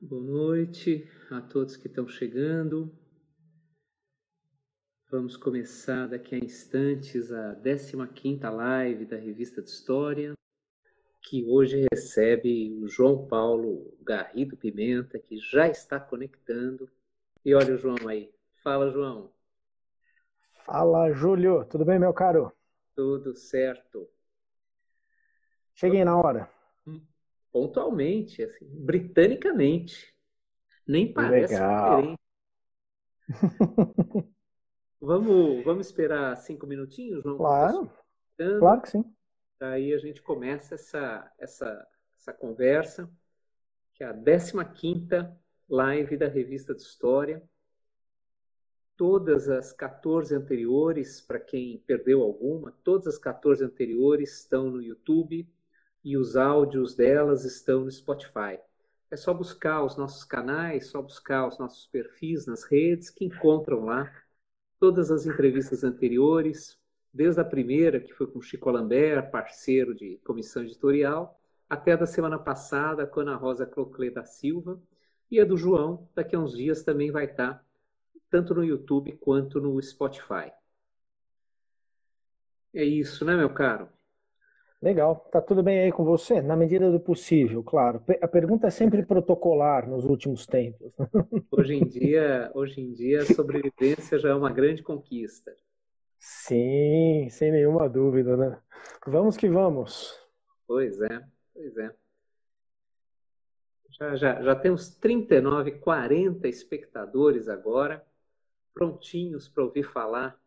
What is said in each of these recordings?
Boa noite a todos que estão chegando. Vamos começar daqui a instantes a 15ª live da Revista de História, que hoje recebe o João Paulo Garrido Pimenta, que já está conectando. E olha o João aí. Fala, João. Fala, Júlio. Tudo bem, meu caro? Tudo certo. Cheguei na hora pontualmente, assim, britanicamente. Nem parece Legal. diferente. vamos, vamos esperar cinco minutinhos, João? Claro, claro que sim. Aí a gente começa essa, essa, essa conversa, que é a 15ª live da Revista de História. Todas as 14 anteriores, para quem perdeu alguma, todas as 14 anteriores estão no YouTube, e os áudios delas estão no Spotify. É só buscar os nossos canais, só buscar os nossos perfis nas redes que encontram lá todas as entrevistas anteriores, desde a primeira, que foi com Chico Lambert, parceiro de comissão editorial, até a da semana passada com Ana Rosa Cloclé da Silva, e a do João, daqui a uns dias também vai estar tanto no YouTube quanto no Spotify. É isso, né, meu caro? Legal. Tá tudo bem aí com você? Na medida do possível, claro. A pergunta é sempre protocolar nos últimos tempos. Hoje em dia, hoje em dia a sobrevivência já é uma grande conquista. Sim, sem nenhuma dúvida, né? Vamos que vamos. Pois é, pois é. Já, já, já temos 39, 40 espectadores agora, prontinhos para ouvir falar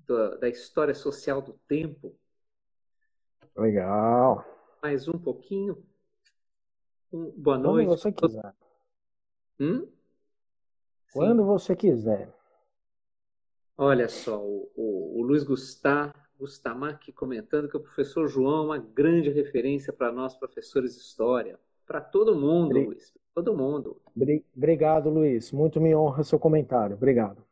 do, da história social do tempo Legal. Mais um pouquinho. Um, boa noite. Quando você quiser. Hum? Quando você quiser. Olha só, o, o, o Luiz Gustavo, Gustamac comentando que o professor João é uma grande referência para nós, professores de história. Para todo mundo, Bri... Luiz. Todo mundo. Obrigado, Luiz. Muito me honra seu comentário. Obrigado.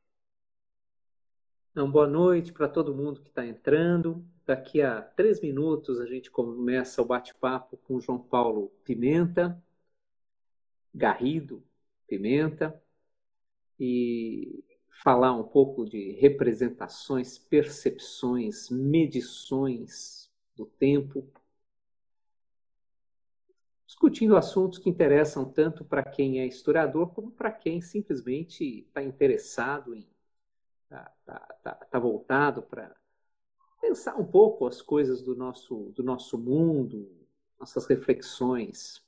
Então, boa noite para todo mundo que está entrando. Daqui a três minutos a gente começa o bate-papo com João Paulo Pimenta, Garrido Pimenta, e falar um pouco de representações, percepções, medições do tempo, discutindo assuntos que interessam tanto para quem é historiador como para quem simplesmente está interessado em está tá, tá, tá voltado para pensar um pouco as coisas do nosso, do nosso mundo, nossas reflexões.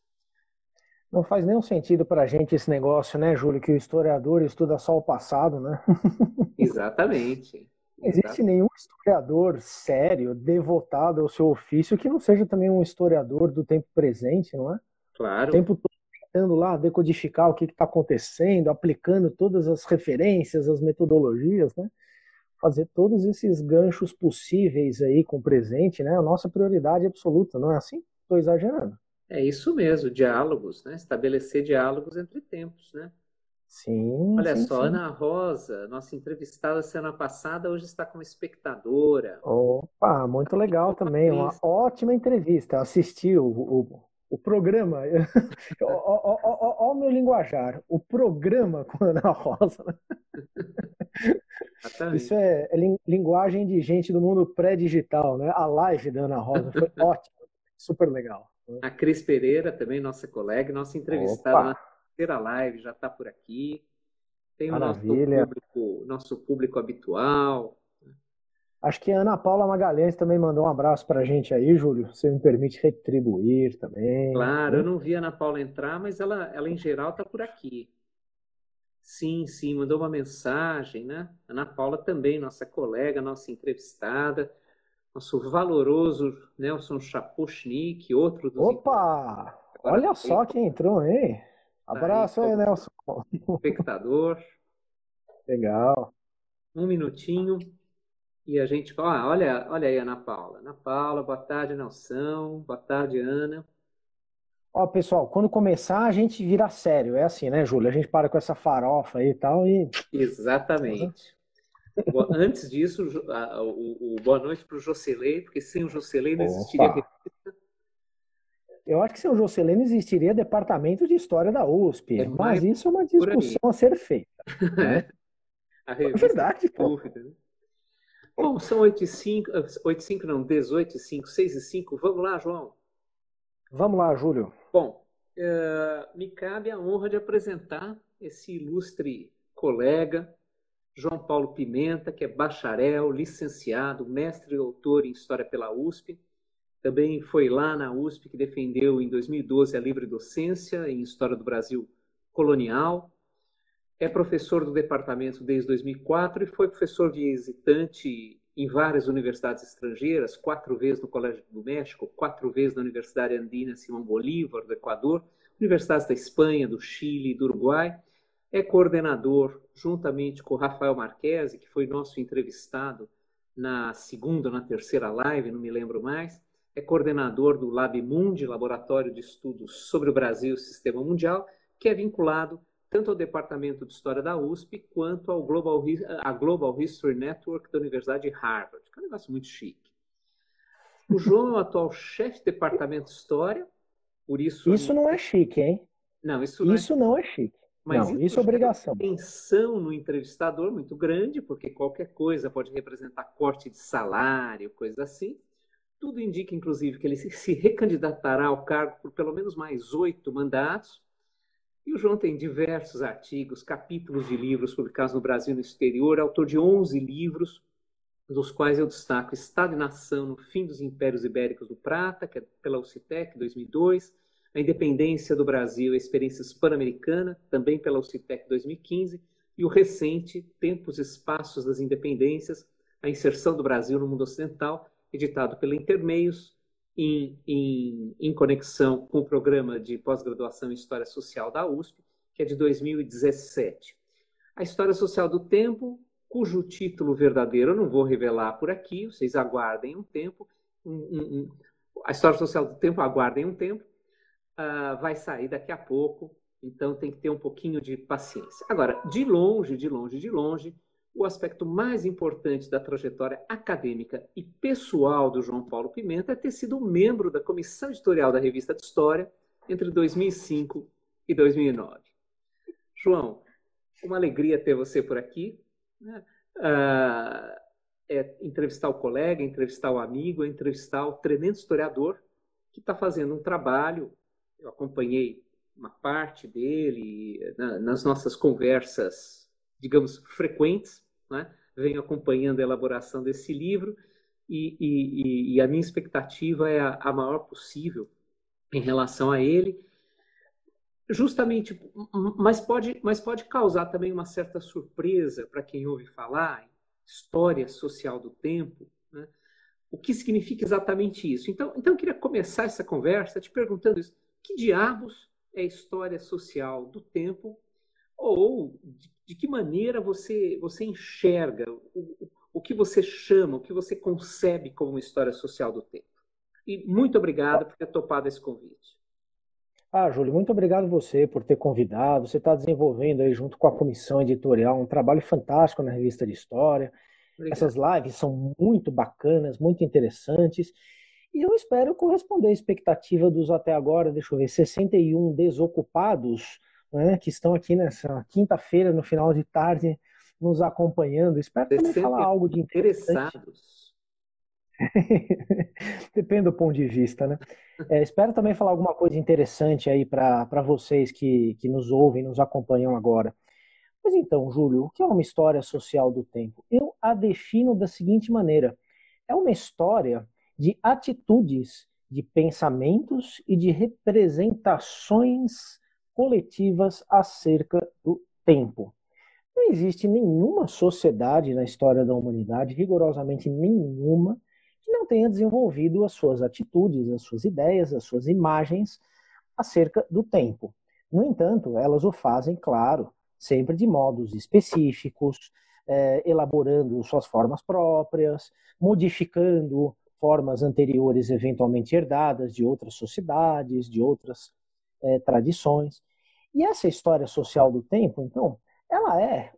Não faz nenhum sentido para a gente esse negócio, né, Júlio, que o historiador estuda só o passado, né? Exatamente. Não existe nenhum historiador sério, devotado ao seu ofício, que não seja também um historiador do tempo presente, não é? Claro. O tempo todo tentando lá decodificar o que está acontecendo, aplicando todas as referências, as metodologias, né? Fazer todos esses ganchos possíveis aí com o presente, né? A nossa prioridade absoluta, não é assim? Estou exagerando. É isso mesmo, diálogos, né? Estabelecer diálogos entre tempos, né? Sim. Olha sim, só, sim. Ana Rosa, nossa entrevistada semana passada, hoje está como espectadora. Opa, muito legal também. Uma ótima entrevista. Assisti o, o, o programa. Olha o meu linguajar. O programa com a Ana Rosa. Isso é, é, linguagem de gente do mundo pré-digital, né? A live da Ana Rosa foi ótima, super legal. A Cris Pereira, também nossa colega, nossa entrevistada Opa. na terceira live, já está por aqui. Tem Maravilha. o nosso público, nosso público habitual. Acho que a Ana Paula Magalhães também mandou um abraço para a gente aí, Júlio. Você me permite retribuir também. Claro, né? eu não vi a Ana Paula entrar, mas ela, ela em geral está por aqui. Sim, sim, mandou uma mensagem, né? Ana Paula também, nossa colega, nossa entrevistada, nosso valoroso Nelson Chapochnik, outro dos. Opa! Olha só quem entrou, hein? Abraço aí, aí Nelson. Espectador. Legal. Um minutinho e a gente fala, ah, olha, olha aí, Ana Paula. Ana Paula, boa tarde, Nelson. Boa tarde, Ana. Ó, pessoal, quando começar a gente vira sério, é assim, né, Júlio? A gente para com essa farofa aí e tal e... Exatamente. Antes disso, o, o, boa noite para o Jocelei, porque sem o Jocelei não existiria. Eu acho que sem o Jocelyn existiria departamento de história da USP, é mas isso é uma discussão a ser feita. Né? é verdade, pô. Dúvida, né? Bom, são 8 e 5, 8 e 5 não, 18 e 5, 6 e 5. Vamos lá, João. Vamos lá, Júlio. Bom, uh, me cabe a honra de apresentar esse ilustre colega, João Paulo Pimenta, que é bacharel, licenciado, mestre e doutor em História pela USP. Também foi lá na USP que defendeu em 2012 a livre docência em História do Brasil colonial. É professor do departamento desde 2004 e foi professor visitante em várias universidades estrangeiras, quatro vezes no Colégio do México, quatro vezes na Universidade Andina Simão Bolívar, do Equador, universidades da Espanha, do Chile do Uruguai. É coordenador, juntamente com Rafael Marquesi, que foi nosso entrevistado na segunda ou na terceira live, não me lembro mais, é coordenador do Lab Mundi, Laboratório de Estudos sobre o Brasil e o Sistema Mundial, que é vinculado tanto ao Departamento de História da USP quanto ao Global, à Global History Network da Universidade de Harvard, que é um negócio muito chique. O João é o atual chefe do Departamento de História, por isso... Isso não é chique, hein? Não, isso não, é isso é... não é chique. Mas não, isso, isso é obrigação. Tensão no entrevistador muito grande, porque qualquer coisa pode representar corte de salário, coisa assim. Tudo indica, inclusive, que ele se recandidatará ao cargo por pelo menos mais oito mandatos, e o João tem diversos artigos, capítulos de livros publicados no Brasil e no exterior, autor de 11 livros, dos quais eu destaco Estado e Nação no Fim dos Impérios Ibéricos do Prata, que é pela UCITEC, 2002, A Independência do Brasil, a Experiência Pan-Americana, também pela UCITEC, 2015, e o recente Tempos e Espaços das Independências, a Inserção do Brasil no Mundo Ocidental, editado pela Intermeios, em, em, em conexão com o programa de pós-graduação em História Social da USP, que é de 2017. A História Social do Tempo, cujo título verdadeiro eu não vou revelar por aqui, vocês aguardem um tempo. Um, um, um, a História Social do Tempo, aguardem um tempo, uh, vai sair daqui a pouco, então tem que ter um pouquinho de paciência. Agora, de longe, de longe, de longe, o aspecto mais importante da trajetória acadêmica e pessoal do João Paulo Pimenta é ter sido membro da comissão editorial da Revista de História entre 2005 e 2009. João, uma alegria ter você por aqui. Né? Ah, é entrevistar o colega, entrevistar o amigo, entrevistar o tremendo historiador que está fazendo um trabalho. Eu acompanhei uma parte dele nas nossas conversas digamos, frequentes, né? venho acompanhando a elaboração desse livro e, e, e a minha expectativa é a, a, maior possível em relação a ele, justamente, mas pode, mas pode causar também uma certa surpresa para quem ouve falar história social do tempo, né? o que significa exatamente isso. Então, então eu queria começar essa conversa te perguntando isso, que diabos é história social do tempo ou de, que maneira você, você enxerga o, o que você chama, o que você concebe como história social do tempo. E muito obrigado por ter topado esse convite. Ah, Júlio, muito obrigado você por ter convidado. Você está desenvolvendo aí junto com a comissão editorial um trabalho fantástico na revista de história. Obrigado. Essas lives são muito bacanas, muito interessantes. E eu espero corresponder à expectativa dos até agora, deixa eu ver, 61 desocupados né, que estão aqui nessa quinta-feira, no final de tarde, nos acompanhando. Espero também falar algo de interessados. Depende do ponto de vista, né? É, espero também falar alguma coisa interessante aí para vocês que, que nos ouvem, nos acompanham agora. Mas então, Júlio, o que é uma história social do tempo? Eu a defino da seguinte maneira: é uma história de atitudes, de pensamentos e de representações coletivas acerca do tempo. Não existe nenhuma sociedade na história da humanidade, rigorosamente nenhuma, que não tenha desenvolvido as suas atitudes, as suas ideias, as suas imagens acerca do tempo. No entanto, elas o fazem, claro, sempre de modos específicos, é, elaborando suas formas próprias, modificando formas anteriores eventualmente herdadas de outras sociedades, de outras é, tradições. E essa história social do tempo, então, ela é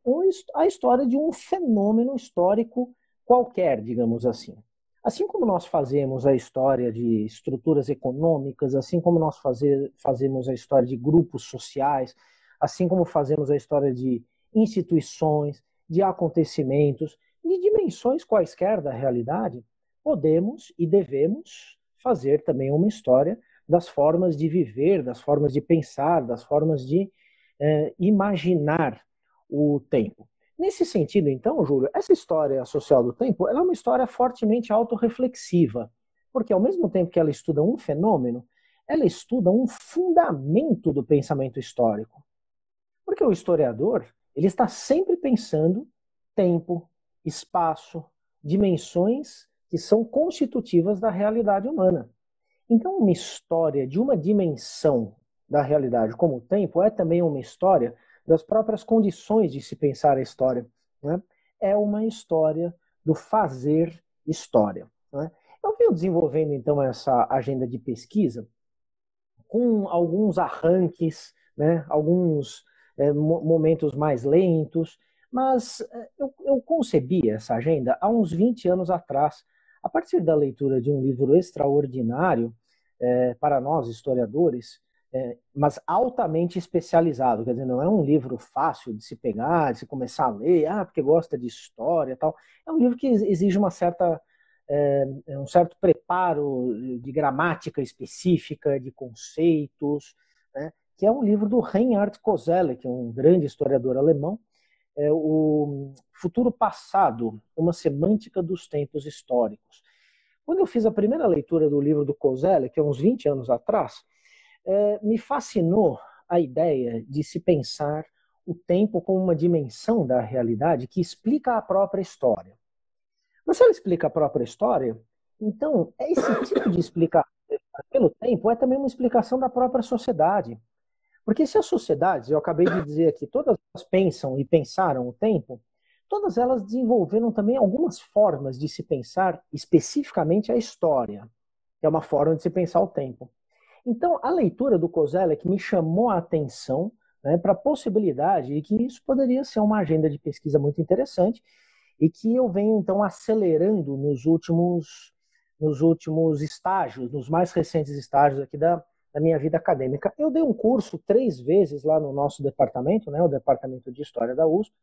a história de um fenômeno histórico qualquer, digamos assim. Assim como nós fazemos a história de estruturas econômicas, assim como nós fazer, fazemos a história de grupos sociais, assim como fazemos a história de instituições, de acontecimentos, de dimensões quaisquer da realidade, podemos e devemos fazer também uma história das formas de viver, das formas de pensar, das formas de eh, imaginar o tempo. Nesse sentido, então, Júlio, essa história social do tempo é uma história fortemente autorreflexiva, porque ao mesmo tempo que ela estuda um fenômeno, ela estuda um fundamento do pensamento histórico. Porque o historiador, ele está sempre pensando tempo, espaço, dimensões que são constitutivas da realidade humana. Então, uma história de uma dimensão da realidade como o tempo é também uma história das próprias condições de se pensar a história. Né? É uma história do fazer história. Né? Eu venho desenvolvendo então essa agenda de pesquisa com alguns arranques, né? alguns é, momentos mais lentos, mas é, eu, eu concebi essa agenda há uns 20 anos atrás, a partir da leitura de um livro extraordinário é, para nós historiadores, é, mas altamente especializado. Quer dizer, não é um livro fácil de se pegar, de se começar a ler, ah, porque gosta de história tal. É um livro que exige uma certa, é, é, um certo preparo de gramática específica, de conceitos, né? que é um livro do Reinhard Koselleck, um grande historiador alemão, é o Futuro Passado, uma semântica dos tempos históricos. Quando eu fiz a primeira leitura do livro do Kozelek, há uns 20 anos atrás, é, me fascinou a ideia de se pensar o tempo como uma dimensão da realidade que explica a própria história. Mas se ela explica a própria história, então esse tipo de explicação pelo tempo é também uma explicação da própria sociedade. Porque se as sociedades, eu acabei de dizer aqui, todas elas pensam e pensaram o tempo, todas elas desenvolveram também algumas formas de se pensar especificamente a história, é uma forma de se pensar o tempo. Então, a leitura do Kozelek me chamou a atenção né, para a possibilidade de que isso poderia ser uma agenda de pesquisa muito interessante e que eu venho, então, acelerando nos últimos, nos últimos estágios, nos mais recentes estágios aqui da, da minha vida acadêmica. Eu dei um curso três vezes lá no nosso departamento, né, o Departamento de História da USP,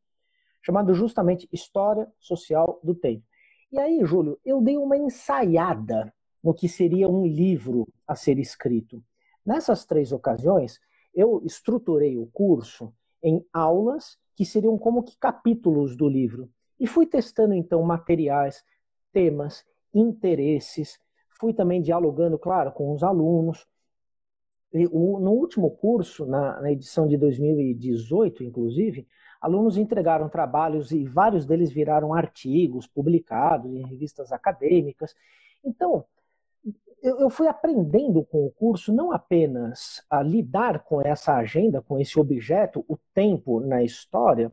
chamado justamente História Social do Tempo. E aí, Júlio, eu dei uma ensaiada no que seria um livro a ser escrito. Nessas três ocasiões, eu estruturei o curso em aulas que seriam como que capítulos do livro. E fui testando então materiais, temas, interesses, fui também dialogando, claro, com os alunos. O, no último curso, na, na edição de 2018, inclusive, alunos entregaram trabalhos e vários deles viraram artigos publicados em revistas acadêmicas. Então, eu, fui aprendendo com o curso não apenas a lidar com essa agenda, com esse objeto, o tempo na história,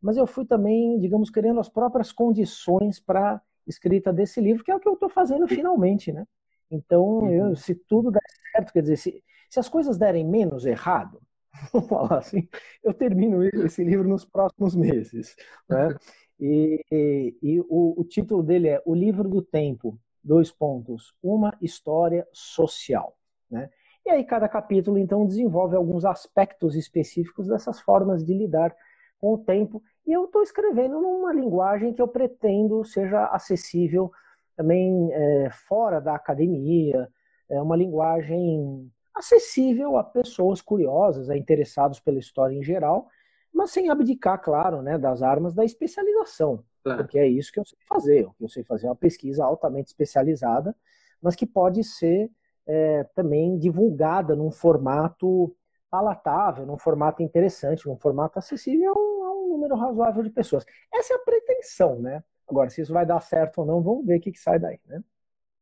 mas eu fui também, digamos, criando as próprias condições para escrita desse livro, que é o que eu estou fazendo finalmente, né? Então, eu, uhum. se tudo der certo, quer dizer, se, se as coisas derem menos errado, vamos falar assim, eu termino esse livro nos próximos meses, né? E, e, e o, o título dele é O Livro do Tempo, dois pontos, uma história social. Né? E aí cada capítulo então desenvolve alguns aspectos específicos dessas formas de lidar com o tempo. E eu estou escrevendo numa linguagem que eu pretendo seja acessível também é, fora da academia, é uma linguagem acessível a pessoas curiosas, a interessados pela história em geral, mas sem abdicar, claro, né, das armas da especialização. Claro. Porque é isso que eu sei fazer. O que eu sei fazer é uma pesquisa altamente especializada, mas que pode ser é, também divulgada num formato palatável, num formato interessante, num formato acessível a um, a um, número razoável de pessoas. Essa é a pretensão, né? Agora, se isso vai dar certo ou não, vamos ver o que, que sai daí, né?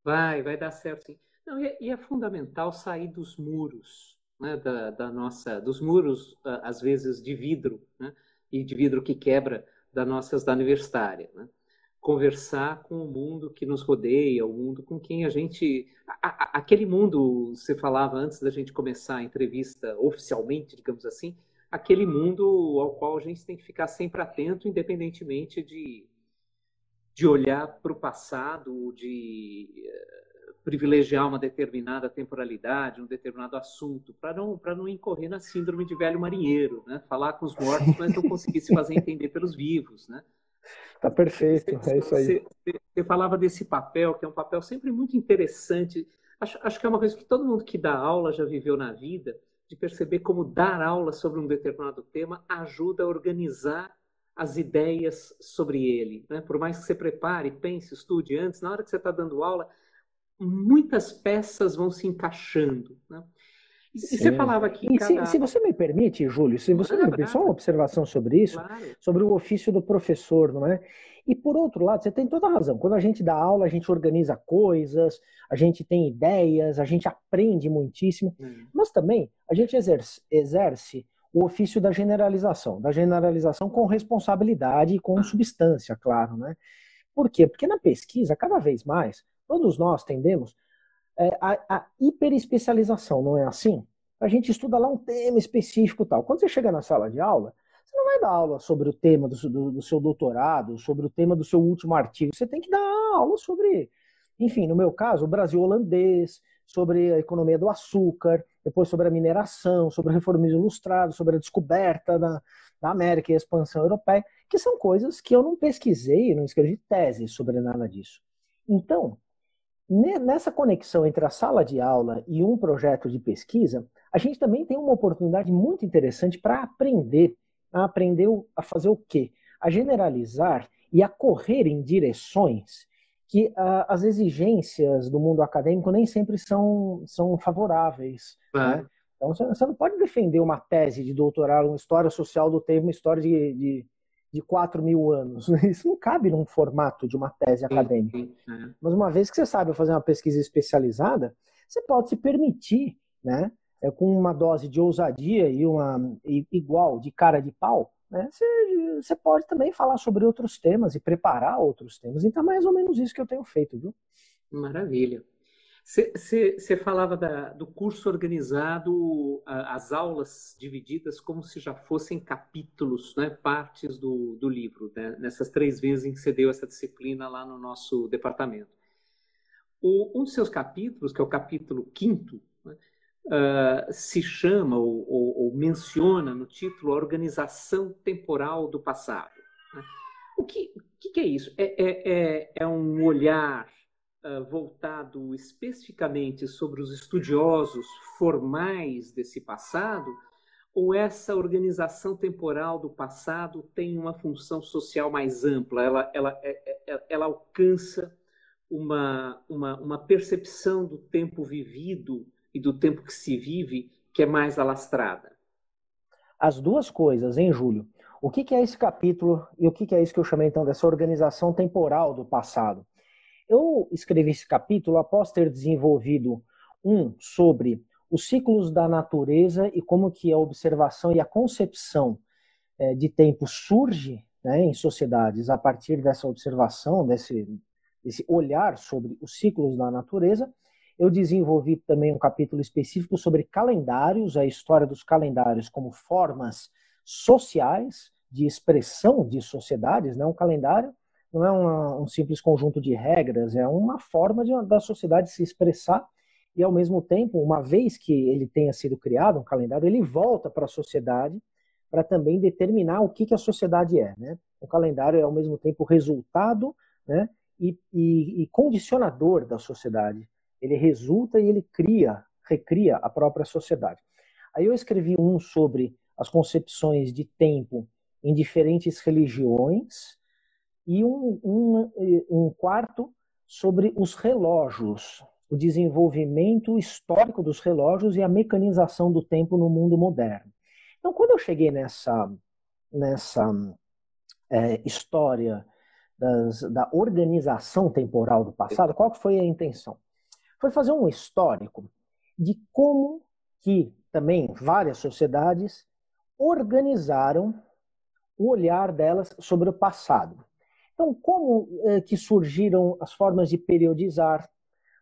Vai, vai dar certo sim. Não, e, é, e é fundamental sair dos muros, né, da, da nossa, dos muros, às vezes, de vidro, né, e de vidro que quebra da nossa da universitária. Né? Conversar com o mundo que nos rodeia, o mundo com quem a gente. A, a, aquele mundo, você falava antes da gente começar a entrevista oficialmente, digamos assim, aquele mundo ao qual a gente tem que ficar sempre atento, independentemente de, de olhar para o passado, de uh, privilegiar uma determinada temporalidade, um determinado assunto, para não, não incorrer na síndrome de velho marinheiro, né? falar com os mortos, mas não conseguir se fazer entender pelos vivos. Né? Tá perfeito, você, é isso aí. Você, você, falava desse papel, que é um papel sempre muito interessante. Acho, acho que é uma coisa que todo mundo que dá aula já viveu na vida, de perceber como dar aula sobre um determinado tema ajuda a organizar as ideias sobre ele. Né? Por mais que você prepare, pense, estude antes, na hora que você está dando aula, muitas peças vão se encaixando. Né? E Sim. você falava aqui. Cada... Se, se, você me permite, Júlio, se você me permite, só uma observação sobre isso, claro. sobre o ofício do professor, não é? E por outro lado, você tem toda a razão. Quando a gente dá aula, a gente organiza coisas, a gente tem ideias, a gente aprende muitíssimo, hum. mas também a gente exerce, exerce o ofício da generalização, da generalização com responsabilidade e com ah. substância, claro, né? Por quê? Porque na pesquisa, cada vez mais, todos nós tendemos é, a, a hiperespecialização, não é assim? A gente estuda lá um tema específico tal. Quando você chega na sala de aula, você não vai dar aula sobre o tema do, do, do seu doutorado, sobre o tema do seu último artigo. Você tem que dar aula sobre, enfim, no meu caso, o Brasil holandês, sobre a economia do açúcar, depois sobre a mineração, sobre o reformismo ilustrado, sobre a descoberta da, da América e a expansão europeia, que são coisas que eu não pesquisei, não escrevi tese sobre nada disso. Então, Nessa conexão entre a sala de aula e um projeto de pesquisa, a gente também tem uma oportunidade muito interessante para aprender, a aprender a fazer o quê? A generalizar e a correr em direções que uh, as exigências do mundo acadêmico nem sempre são, são favoráveis. É. Né? Então, você não pode defender uma tese de doutorado, uma história social do tempo, uma história de, de de 4 mil anos. Isso não cabe num formato de uma tese acadêmica. É. Mas uma vez que você sabe fazer uma pesquisa especializada, você pode se permitir, né, é, com uma dose de ousadia e uma e, igual de cara de pau, né, você, você pode também falar sobre outros temas e preparar outros temas. Então, é mais ou menos isso que eu tenho feito, viu? Maravilha. Você falava da, do curso organizado, as aulas divididas como se já fossem capítulos, né, partes do, do livro, né, nessas três vezes em que você deu essa disciplina lá no nosso departamento. O, um dos seus capítulos, que é o capítulo quinto, né, uh, se chama ou, ou, ou, menciona no título a organização temporal do passado. Né? O que, que, que, é isso? É, é, é, é um olhar uh, voltado especificamente sobre os estudiosos formais desse passado, ou essa organização temporal do passado tem uma função social mais ampla? Ela, ela, é, é, é, ela alcança uma, uma, uma percepção do tempo vivido e do tempo que se vive que é mais alastrada? As duas coisas, hein, Júlio? O que, é esse capítulo e o que, é isso que eu chamei então dessa organização temporal do passado? Eu escrevi esse capítulo após ter desenvolvido um sobre os ciclos da natureza e como que a observação e a concepção é, de tempo surge né, em sociedades a partir dessa observação, desse, desse olhar sobre os ciclos da natureza. Eu desenvolvi também um capítulo específico sobre calendários, a história dos calendários como formas sociais de expressão de sociedades, né? um calendário não é uma, um simples conjunto de regras, é uma forma de, da sociedade se expressar e, ao mesmo tempo, uma vez que ele tenha sido criado, um calendário, ele volta para a sociedade para também determinar o que, que a sociedade é. Né? O calendário é, ao mesmo tempo, resultado né, e, e, e condicionador da sociedade. Ele resulta e ele cria, recria a própria sociedade. Aí eu escrevi um sobre as concepções de tempo em diferentes religiões, e um, um, um quarto sobre os relógios, o desenvolvimento histórico dos relógios e a mecanização do tempo no mundo moderno. Então, quando eu cheguei nessa, nessa é, história das, da organização temporal do passado, qual foi a intenção? Foi fazer um histórico de como que também várias sociedades organizaram o olhar delas sobre o passado. Então, como é, que surgiram as formas de periodizar?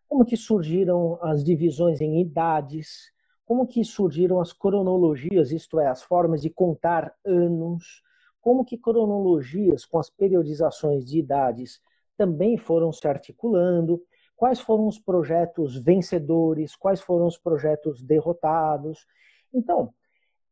Como que surgiram as divisões em idades? Como que surgiram as cronologias, isto é, as formas de contar anos? Como que cronologias com as periodizações de idades também foram se articulando, quais foram os projetos vencedores, quais foram os projetos derrotados. Então,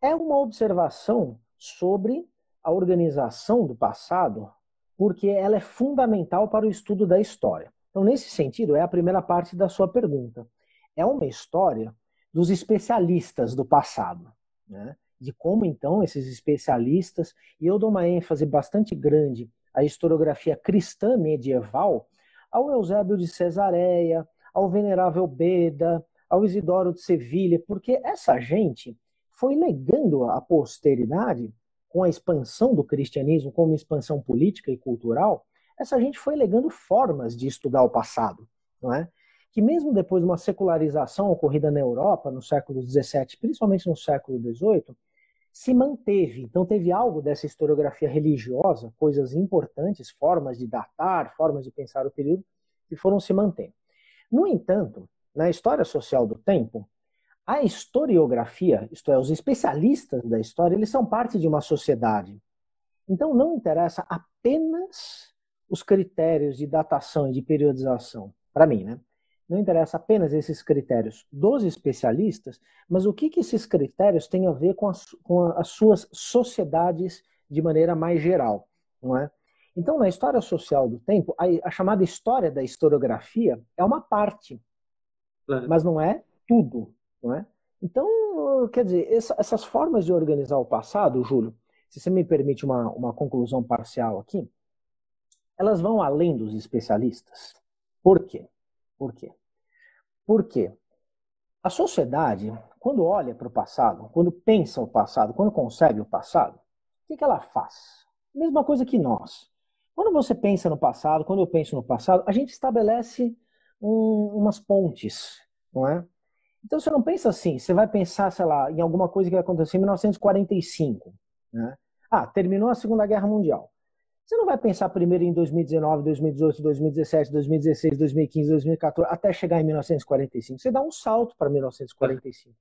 é uma observação sobre a organização do passado, porque ela é fundamental para o estudo da história. Então, nesse sentido, é a primeira parte da sua pergunta. É uma história dos especialistas do passado, né? de como então esses especialistas, e eu dou uma ênfase bastante grande à historiografia cristã medieval, ao Eusébio de Cesareia, ao Venerável Beda, ao Isidoro de Sevilha, porque essa gente foi legando à posteridade, com a expansão do cristianismo como expansão política e cultural, essa gente foi legando formas de estudar o passado, não é? Que mesmo depois de uma secularização ocorrida na Europa no século XVII, principalmente no século XVIII, se manteve. Então teve algo dessa historiografia religiosa, coisas importantes, formas de datar, formas de pensar o período, que foram se mantendo. No entanto, na história social do tempo, a historiografia, isto é, os especialistas da história, eles são parte de uma sociedade. Então não interessa apenas os critérios de datação e de periodização, para mim, né? Não interessa apenas esses critérios dos especialistas, mas o que, que esses critérios têm a ver com as, com as suas sociedades de maneira mais geral, não é? Então, na história social do tempo, a, a chamada história da historiografia é uma parte, claro. mas não é tudo. Não é? Então, quer dizer, essa, essas formas de organizar o passado, Júlio, se você me permite uma, uma conclusão parcial aqui, elas vão além dos especialistas. Por quê? Por quê? Porque a sociedade, quando olha para o passado, quando pensa o passado, quando concebe o passado, o que, que ela faz? Mesma coisa que nós. Quando você pensa no passado, quando eu penso no passado, a gente estabelece um, umas pontes, não é? Então você não pensa assim, você vai pensar, sei lá, em alguma coisa que vai acontecer em 1945. Né? Ah, terminou a Segunda Guerra Mundial. Você não vai pensar primeiro em 2019, 2018, 2017, 2016, 2015, 2014, até chegar em 1945. Você dá um salto para 1945.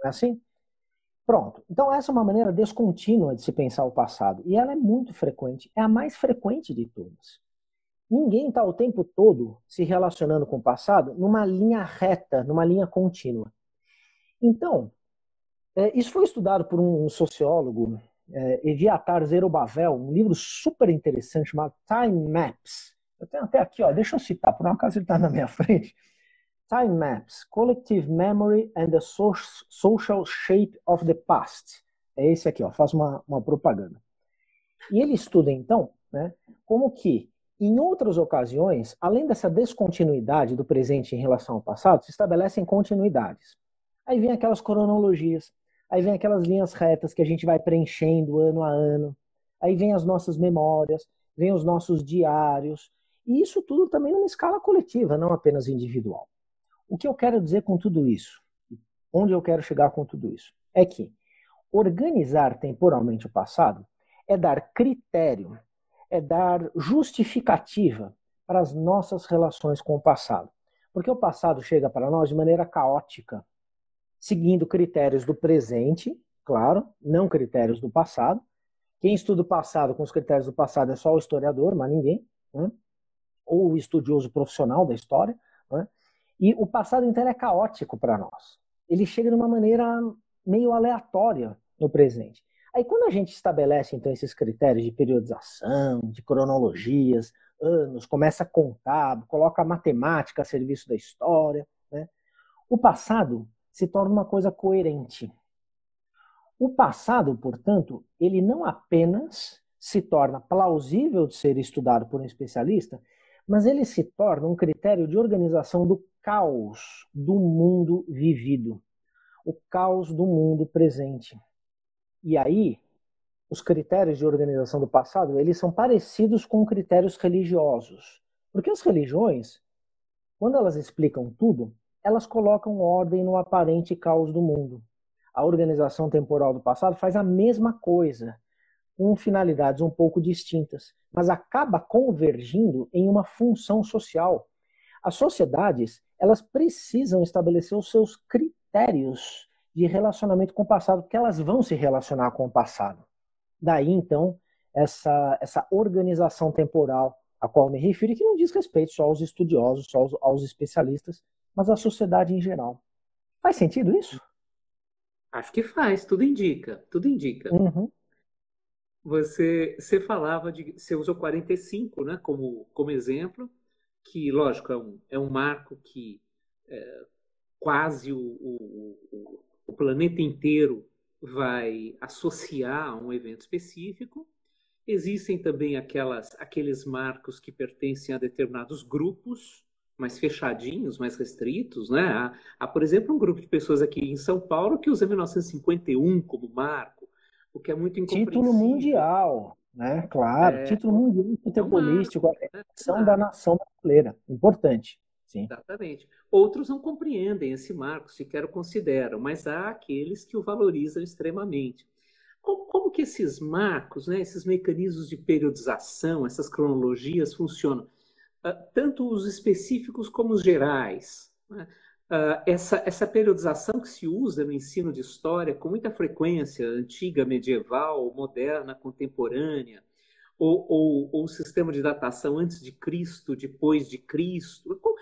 Não é assim? Pronto. Então, essa é uma maneira descontínua de se pensar o passado. E ela é muito frequente. É a mais frequente de todas. Ninguém está o tempo todo se relacionando com o passado numa linha reta, numa linha contínua. Então, é, isso foi estudado por um sociólogo, é, Eviatar Zerubbabel, um livro super interessante chamado Time Maps. Eu tenho até aqui, ó, deixa eu citar, por um acaso ele está na minha frente. Time Maps, Collective Memory and the Social Shape of the Past. É esse aqui, ó, faz uma, uma propaganda. E ele estuda, então, né, como que em outras ocasiões, além dessa descontinuidade do presente em relação ao passado, se estabelecem continuidades. Aí vem aquelas cronologias, aí vem aquelas linhas retas que a gente vai preenchendo ano a ano, aí vem as nossas memórias, vem os nossos diários, e isso tudo também numa escala coletiva, não apenas individual. O que eu quero dizer com tudo isso, onde eu quero chegar com tudo isso, é que organizar temporalmente o passado é dar critério é dar justificativa para as nossas relações com o passado. Porque o passado chega para nós de maneira caótica, seguindo critérios do presente, claro, não critérios do passado. Quem estuda o passado com os critérios do passado é só o historiador, mas ninguém, né? ou o estudioso profissional da história. Né? E o passado, então, é caótico para nós. Ele chega de uma maneira meio aleatória no presente. Aí quando a gente estabelece então esses critérios de periodização, de cronologias, anos, começa a contar, coloca a matemática a serviço da história, né? o passado se torna uma coisa coerente. O passado, portanto, ele não apenas se torna plausível de ser estudado por um especialista, mas ele se torna um critério de organização do caos do mundo vivido, o caos do mundo presente. E aí, os critérios de organização do passado, eles são parecidos com critérios religiosos. Porque as religiões, quando elas explicam tudo, elas colocam ordem no aparente caos do mundo. A organização temporal do passado faz a mesma coisa, com finalidades um pouco distintas, mas acaba convergindo em uma função social. As sociedades, elas precisam estabelecer os seus critérios de relacionamento com o passado, porque elas vão se relacionar com o passado. Daí, então, essa, essa organização temporal a qual me refiro, que não diz respeito só aos estudiosos, só aos, aos especialistas, mas à sociedade em geral. Faz sentido isso? Acho que faz, tudo indica, tudo indica. Uhum. Você, você falava de. Você usou 45 né, como, como exemplo, que, lógico, é um, é um marco que é, quase o, o, o planeta inteiro vai associar a um evento específico. Existem também aquelas, aqueles marcos que pertencem a determinados grupos, mais fechadinhos, mais restritos, né? Há, há, por exemplo, um grupo de pessoas aqui em São Paulo que usa 1951 como marco, o que é muito incompreensível. Título mundial, né? Claro, é, título mundial futebolístico, é a da nação brasileira, importante. Sim. Exatamente. Outros não compreendem esse marco, sequer o consideram, mas há aqueles que o valorizam extremamente. Como, como que esses marcos, né, esses mecanismos de periodização, essas cronologias funcionam? Uh, tanto os específicos como os gerais. Né? Uh, essa, essa periodização que se usa no ensino de história com muita frequência, antiga, medieval, moderna, contemporânea, ou, ou, ou o sistema de datação antes de Cristo, depois de Cristo. Como,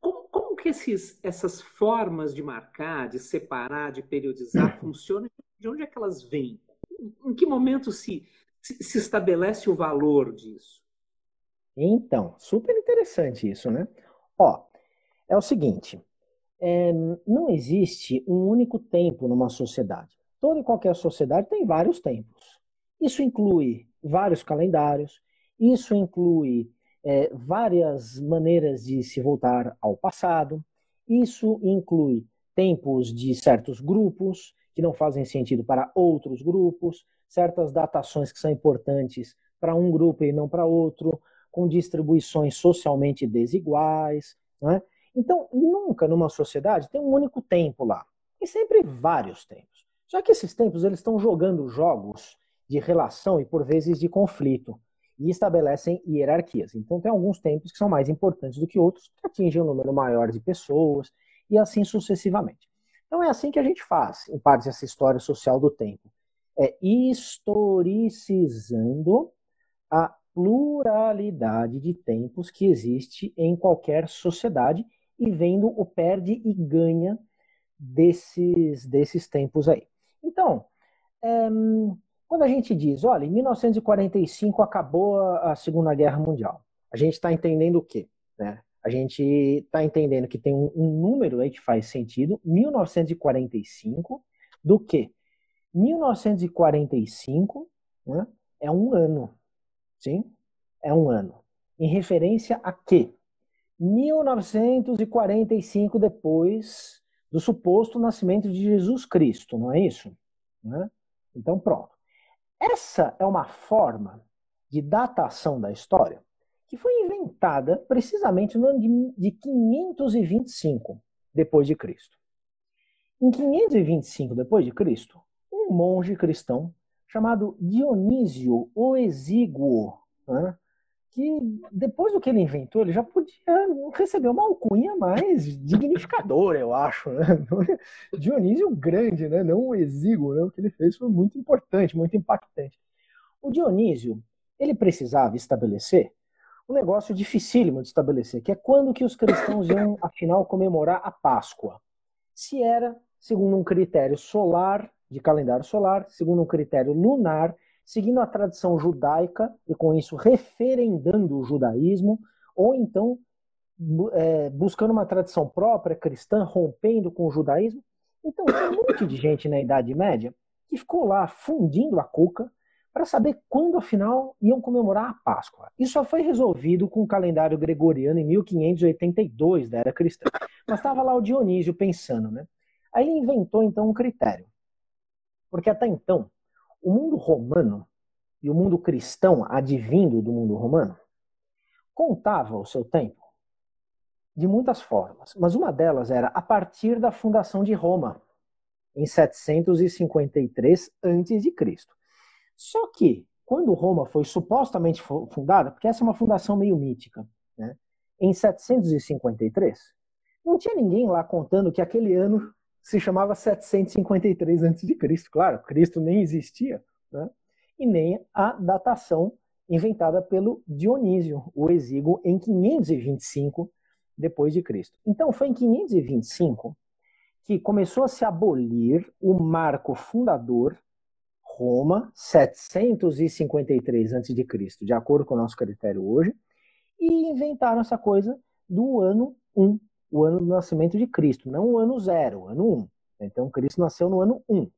como, como que esses, essas formas de marcar, de separar, de periodizar funcionam? De onde é que elas vêm? Em que momento se, se, se estabelece o valor disso? Então, super interessante isso, né? Ó, é o seguinte, é, não existe um único tempo numa sociedade. Toda e qualquer sociedade tem vários tempos. Isso inclui vários calendários, isso inclui é, várias maneiras de se voltar ao passado, isso inclui tempos de certos grupos que não fazem sentido para outros grupos, certas datações que são importantes para um grupo e não para outro, com distribuições socialmente desiguais. Né? Então, nunca numa sociedade tem um único tempo lá, e sempre vários tempos. Só que esses tempos eles estão jogando jogos de relação e por vezes de conflito e estabelecem hierarquias. Então, tem alguns tempos que são mais importantes do que outros, que atingem um número maior de pessoas e assim sucessivamente. Então, é assim que a gente faz, em parte, essa história social do tempo. É historicizando a pluralidade de tempos que existe em qualquer sociedade e vendo o perde e ganha desses, desses tempos aí. Então, é, quando a gente diz, olha, em 1945 acabou a Segunda Guerra Mundial, a gente está entendendo o quê? Né? A gente está entendendo que tem um, número aí que faz sentido, 1945, do que 1945 né, é um ano, sim? É um ano. Em referência a quê? 1945 depois do suposto nascimento de Jesus Cristo, não é isso? Né? Então, pronto. Essa é uma forma de datação da história que foi inventada precisamente no ano de 525 depois de Cristo. Em 525 depois de Cristo, um monge cristão chamado Dionísio o Exíguo, né, que depois do que ele inventou, ele já podia receber uma alcunha mais dignificadora, eu acho. Né? Dionísio grande, né? não o exíguo. Né? O que ele fez foi muito importante, muito impactante. O Dionísio, ele precisava estabelecer um negócio dificílimo de estabelecer, que é quando que os cristãos iam, afinal, comemorar a Páscoa. Se era segundo um critério solar, de calendário solar, segundo um critério lunar, seguindo a tradição judaica e com isso referendando o judaísmo, ou então é, buscando uma tradição própria cristã, rompendo com o judaísmo. Então, tem um monte de gente na Idade Média que ficou lá fundindo a cuca para saber quando, afinal, iam comemorar a Páscoa. Isso só foi resolvido com o calendário gregoriano em 1582 da era cristã. Mas estava lá o Dionísio pensando, né? Aí ele inventou, então, um critério. Porque até então, o mundo romano e o mundo cristão advindo do mundo romano contava o seu tempo de muitas formas, mas uma delas era a partir da fundação de Roma, em 753 a.C. Só que, quando Roma foi supostamente fundada, porque essa é uma fundação meio mítica, né? em 753, não tinha ninguém lá contando que aquele ano se chamava 753 a.C. Claro, Cristo nem existia, né? e nem a datação inventada pelo Dionísio, o exíguo, em 525 depois de Cristo. Então, foi em 525 que começou a se abolir o marco fundador Roma, 753 a.C., de acordo com o nosso critério hoje, e inventaram essa coisa do ano 1, o ano do nascimento de Cristo, não o ano 0, o ano 1. Então, Cristo nasceu no ano 1.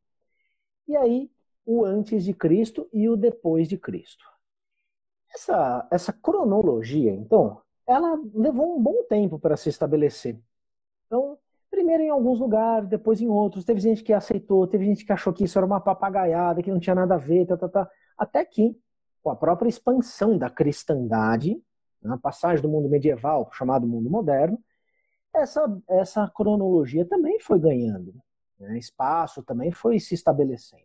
E aí, o antes de Cristo e o depois de Cristo. Essa, essa cronologia, então, ela levou um bom tempo para se estabelecer. Então, primeiro em alguns lugares, depois em outros. Teve gente que aceitou, teve gente que achou que isso era uma papagaiada, que não tinha nada a ver, tá, tá, tá. até que, com a própria expansão da cristandade, na passagem do mundo medieval chamado mundo moderno, essa, essa cronologia também foi ganhando. Né? Espaço também foi se estabelecendo.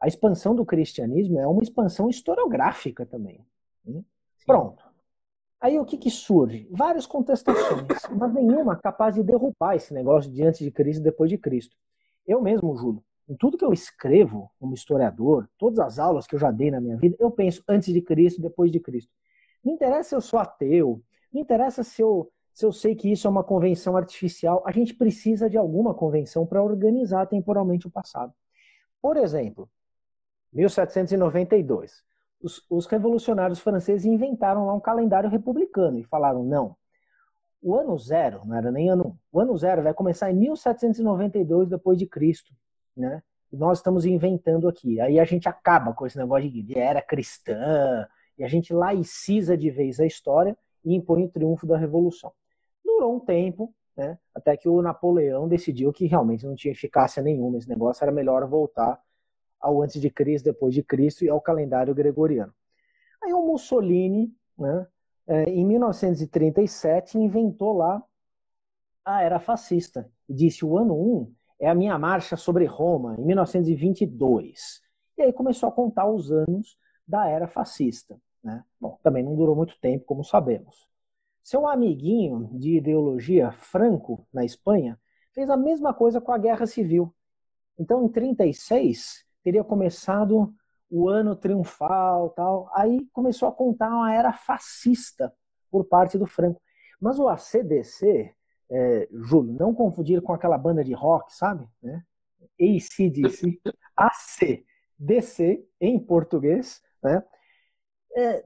A expansão do cristianismo é uma expansão historiográfica também. Né? Pronto. Aí o que, que surge? Várias contestações, mas nenhuma capaz de derrubar esse negócio de antes de Cristo e depois de Cristo. Eu mesmo, Júlio, em tudo que eu escrevo como historiador, todas as aulas que eu já dei na minha vida, eu penso antes de Cristo depois de Cristo. Não interessa se eu sou ateu, não interessa se eu, se eu sei que isso é uma convenção artificial, a gente precisa de alguma convenção para organizar temporalmente o passado. Por exemplo, 1792 os, os revolucionários franceses inventaram lá um calendário republicano e falaram: não, o ano zero, não era nem ano um, o ano zero vai começar em 1792 depois de Cristo, né? nós estamos inventando aqui. Aí a gente acaba com esse negócio de era cristã, e a gente laiciza de vez a história e impõe o triunfo da revolução. Durou um tempo, né? Até que o Napoleão decidiu que realmente não tinha eficácia nenhuma esse negócio, era melhor voltar ao antes de Cristo, depois de Cristo e ao calendário gregoriano. Aí o Mussolini, né, é, em 1937, inventou lá a era fascista e disse: o ano 1 é a minha marcha sobre Roma, em 1922. E aí começou a contar os anos da era fascista. Né? Bom, também não durou muito tempo, como sabemos. Seu amiguinho de ideologia, Franco, na Espanha, fez a mesma coisa com a Guerra Civil. Então, em 36, teria começado o ano triunfal tal. Aí começou a contar uma era fascista por parte do Franco. Mas o ACDC, é, Júlio, não confundir com aquela banda de rock, sabe? Né? ACDC, ACDC em português, né? É,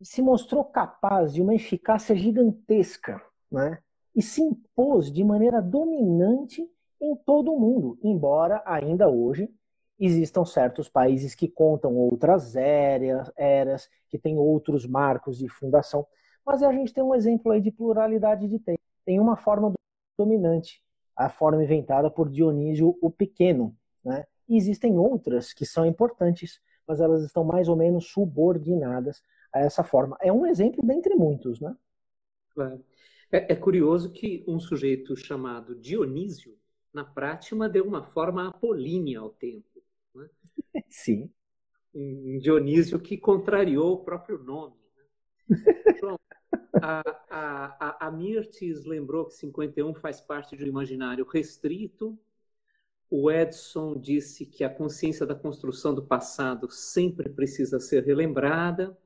se mostrou capaz de uma eficácia gigantesca né? e se impôs de maneira dominante em todo o mundo, embora ainda hoje existam certos países que contam outras eras, eras que têm outros marcos de fundação. Mas a gente tem um exemplo aí de pluralidade de tempo. Tem uma forma dominante, a forma inventada por Dionísio o Pequeno. Né? E existem outras que são importantes, mas elas estão mais ou menos subordinadas a essa forma. É um exemplo dentre muitos. Né? É, é curioso que um sujeito chamado Dionísio, na prática, deu uma forma apolínea ao tempo. Né? Sim. Um Dionísio que contrariou o próprio nome. Né? Bom, a, a, a, Mirtes lembrou que 51 faz parte de um imaginário restrito. O Edson disse que a consciência da construção do passado sempre precisa ser relembrada.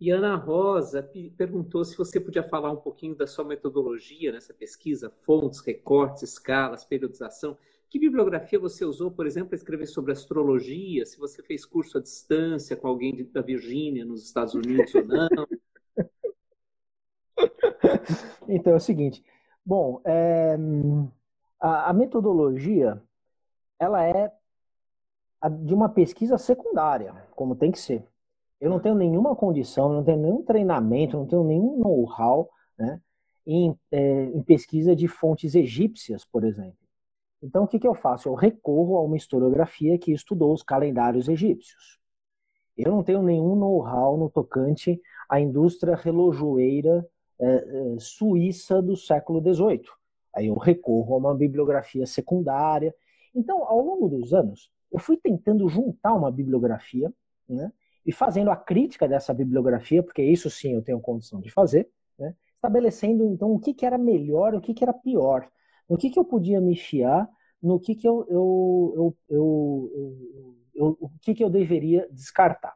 E Ana Rosa perguntou se você podia falar um pouquinho da sua metodologia nessa pesquisa, fontes, recortes, escalas, periodização. Que bibliografia você usou, por exemplo, para escrever sobre astrologia? Se você fez curso à distância com alguém da Virgínia, nos Estados Unidos ou não? Então é o seguinte. Bom, é, a, a, metodologia ela é de uma pesquisa secundária, como tem que ser. Eu não tenho nenhuma condição, não tenho nenhum treinamento, não tenho nenhum know-how né, em, é, em pesquisa de fontes egípcias, por exemplo. Então, o que, que eu faço? Eu recorro a uma historiografia que estudou os calendários egípcios. Eu não tenho nenhum know-how no tocante à indústria relojoeira é, é, suíça do século XVIII. Aí eu recorro a uma bibliografia secundária. Então, ao longo dos anos, eu fui tentando juntar uma bibliografia né, e fazendo a crítica dessa bibliografia, porque isso sim eu tenho condição de fazer, né, estabelecendo então o que, que era melhor o que, que era pior no que, que eu podia me fiar, no que, que eu, eu, eu, eu, eu o que, que eu deveria descartar.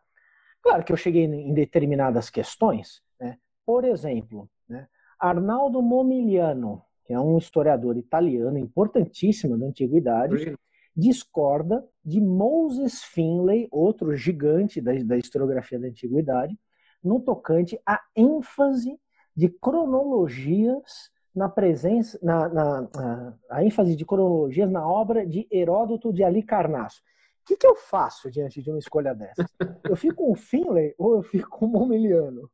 Claro que eu cheguei em determinadas questões, né? por exemplo, né? Arnaldo Momigliano, que é um historiador italiano importantíssimo da antiguidade, discorda de Moses Finlay, outro gigante da, da historiografia da antiguidade, no tocante à ênfase de cronologias na presença, na, na, na, a ênfase de cronologias na obra de Heródoto de Alicarnasso. O que, que eu faço diante de uma escolha dessa? Eu fico com o Finlay ou eu fico com o Momiliano?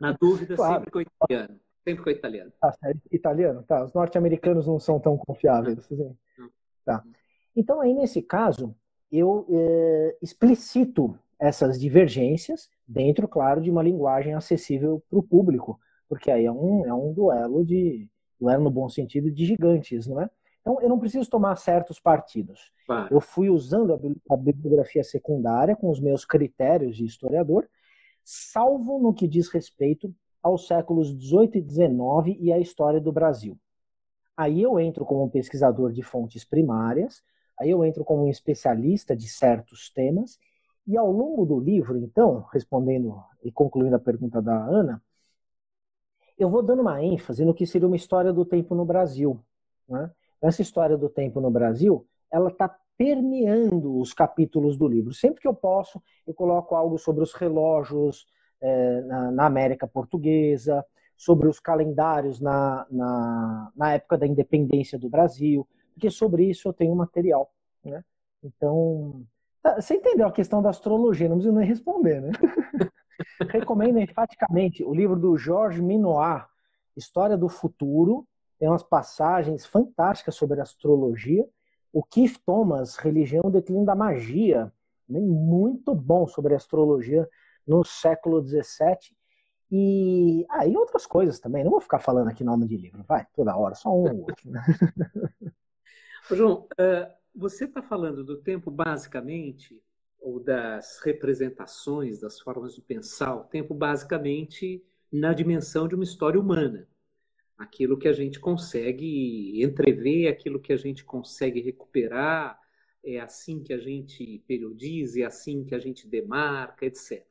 Na dúvida, claro. sempre com o italiano. Sempre com o italiano. Ah, italiano? Tá. Os norte-americanos não são tão confiáveis. Assim. Tá. Então, aí, nesse caso, eu é, explicito essas divergências dentro, claro, de uma linguagem acessível para o público, porque aí é um, é um duelo de duelo no bom sentido de gigantes, não é? Então eu não preciso tomar certos partidos. Eu fui usando a bibliografia secundária com os meus critérios de historiador, salvo no que diz respeito aos séculos 18 e 19 e à história do Brasil. Aí eu entro como pesquisador de fontes primárias, aí eu entro como um especialista de certos temas e ao longo do livro, então, respondendo e concluindo a pergunta da Ana, eu vou dando uma ênfase no que seria uma história do tempo no Brasil. Né? Essa história do tempo no Brasil, ela está permeando os capítulos do livro. Sempre que eu posso, eu coloco algo sobre os relógios é, na, na, América Portuguesa, sobre os calendários na, na, na, época da independência do Brasil, porque sobre isso eu tenho material. Né? Então, tá, você entendeu a questão da astrologia, não preciso nem responder, né? Recomendo enfaticamente o livro do Georges Minoir, História do Futuro. Tem umas passagens fantásticas sobre astrologia. O Keith Thomas, Religião e Declínio da Magia, muito bom sobre astrologia no século XVII. E aí ah, outras coisas também. Não vou ficar falando aqui nome de livro, vai, toda hora, só um ou outro. João, você está falando do tempo basicamente ou das representações, das formas de pensar o tempo, basicamente na dimensão de uma história humana. Aquilo que a gente consegue entrever, aquilo que a gente consegue recuperar, é assim que a gente periodiza, é assim que a gente demarca, etc.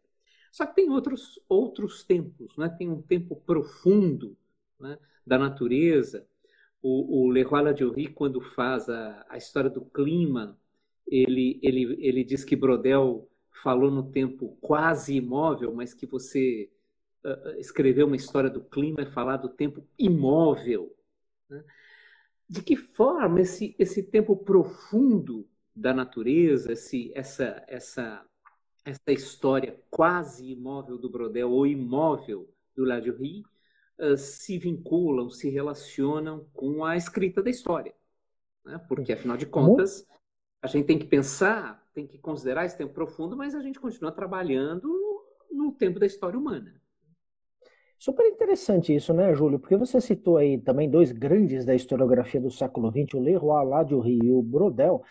Só que tem outros, outros tempos, né? tem um tempo profundo né? da natureza. O, o Leroy Ladurie, quando faz a, a história do clima, ele, ele, ele diz que Brodel falou no tempo quase imóvel, mas que você uh, escreveu uma história do clima e falar do tempo imóvel. Né? De que forma esse, esse tempo profundo da natureza, esse, essa, essa, essa história quase imóvel do Brodel ou imóvel do Ladurie uh, se vinculam, se relacionam com a escrita da história? Né? Porque, afinal de contas, a gente tem que pensar, tem que considerar esse tempo profundo, mas a gente continua trabalhando no tempo da história humana. Super interessante isso, né, Júlio? Porque você citou aí também dois grandes da historiografia do século XX, o Leroy Ladurie e o Brodel,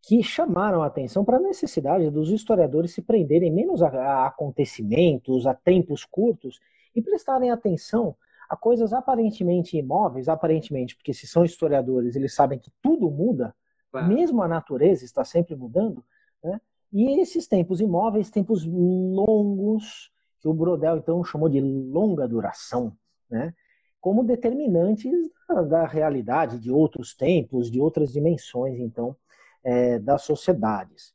que chamaram a atenção para a necessidade dos historiadores se prenderem menos a, a acontecimentos, a tempos curtos e prestarem atenção a coisas aparentemente imóveis, aparentemente, porque se são historiadores, eles sabem que tudo muda, Claro. Mesmo a natureza está sempre mudando, né? E esses tempos imóveis, tempos longos, que o Brodel então chamou de longa duração, né? Como determinantes da, da realidade de outros tempos, de outras dimensões, então, é, das sociedades.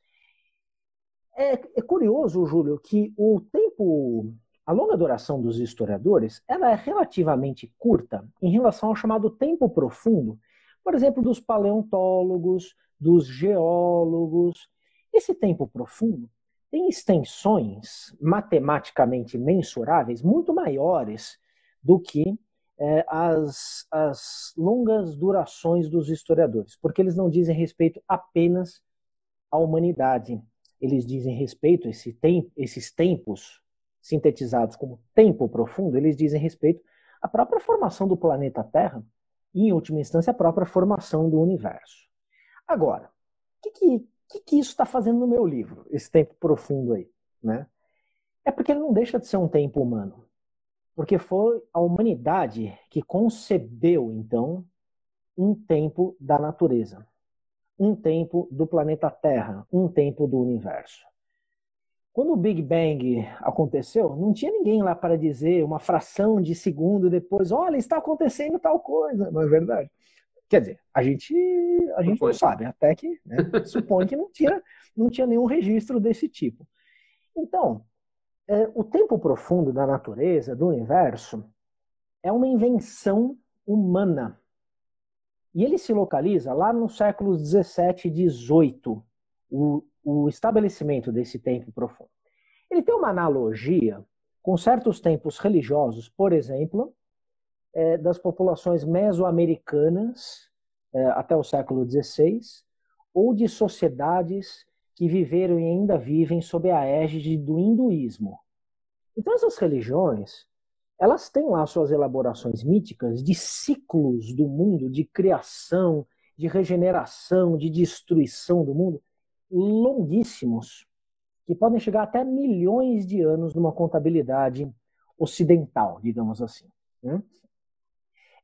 É, é curioso, Júlio, que o tempo a longa duração dos historiadores ela é relativamente curta em relação ao chamado tempo profundo, por exemplo, dos paleontólogos, dos geólogos. Esse tempo profundo tem extensões matematicamente mensuráveis muito maiores do que é, as, as longas durações dos historiadores, porque eles não dizem respeito apenas à humanidade, eles dizem respeito, esse tempo, esses tempos sintetizados como tempo profundo, eles dizem respeito à própria formação do planeta Terra e, em última instância, a própria formação do universo. Agora, o que, que, que, isso está fazendo no meu livro, esse tempo profundo aí? Né? É porque ele não deixa de ser um tempo humano. Porque foi a humanidade que concebeu, então, um tempo da natureza, um tempo do planeta Terra, um tempo do universo. Quando o Big Bang aconteceu, não tinha ninguém lá para dizer uma fração de segundo depois, olha, está acontecendo tal coisa, não é verdade? Quer dizer, a gente, a gente não sabe, até que né, supõe que não tinha, não tinha nenhum registro desse tipo. Então, é, o tempo profundo da natureza, do universo, é uma invenção humana. E ele se localiza lá nos séculos 17 e 18, o, o estabelecimento desse tempo profundo. Ele tem uma analogia com certos tempos religiosos, por exemplo, é, das populações mesoamericanas é, até o século XVI, ou de sociedades que viveram e ainda vivem sob a égide do hinduísmo. Então essas religiões, elas têm lá suas elaborações míticas de ciclos do mundo, de criação, de regeneração, de destruição do mundo, longuíssimos, que podem chegar até milhões de anos numa contabilidade ocidental, digamos assim. Né?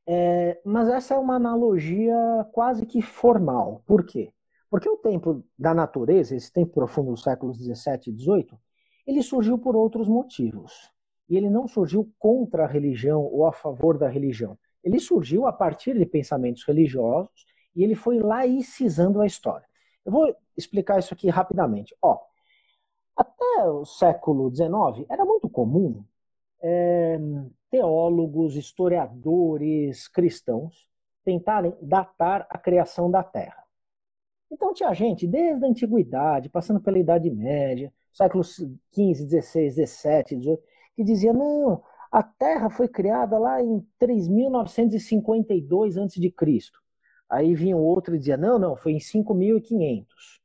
É, mas essa é uma analogia quase que formal. Por quê? Porque o tempo da natureza, esse tempo profundo dos séculos 17 e 18, ele surgiu por outros motivos. E ele não surgiu contra a religião ou a favor da religião. Ele surgiu a partir de pensamentos religiosos e ele foi laicizando a história. Eu vou explicar isso aqui rapidamente. Ó, até o século XIX era muito comum é, teólogos, historiadores cristãos tentarem datar a criação da Terra. Então tinha gente desde a antiguidade, passando pela Idade Média, séculos XV, XVI, XVII, XVIII, que dizia não, a Terra foi criada lá em 3.952 a.C. Aí vinha outro e dizia, não, não, foi em 5500.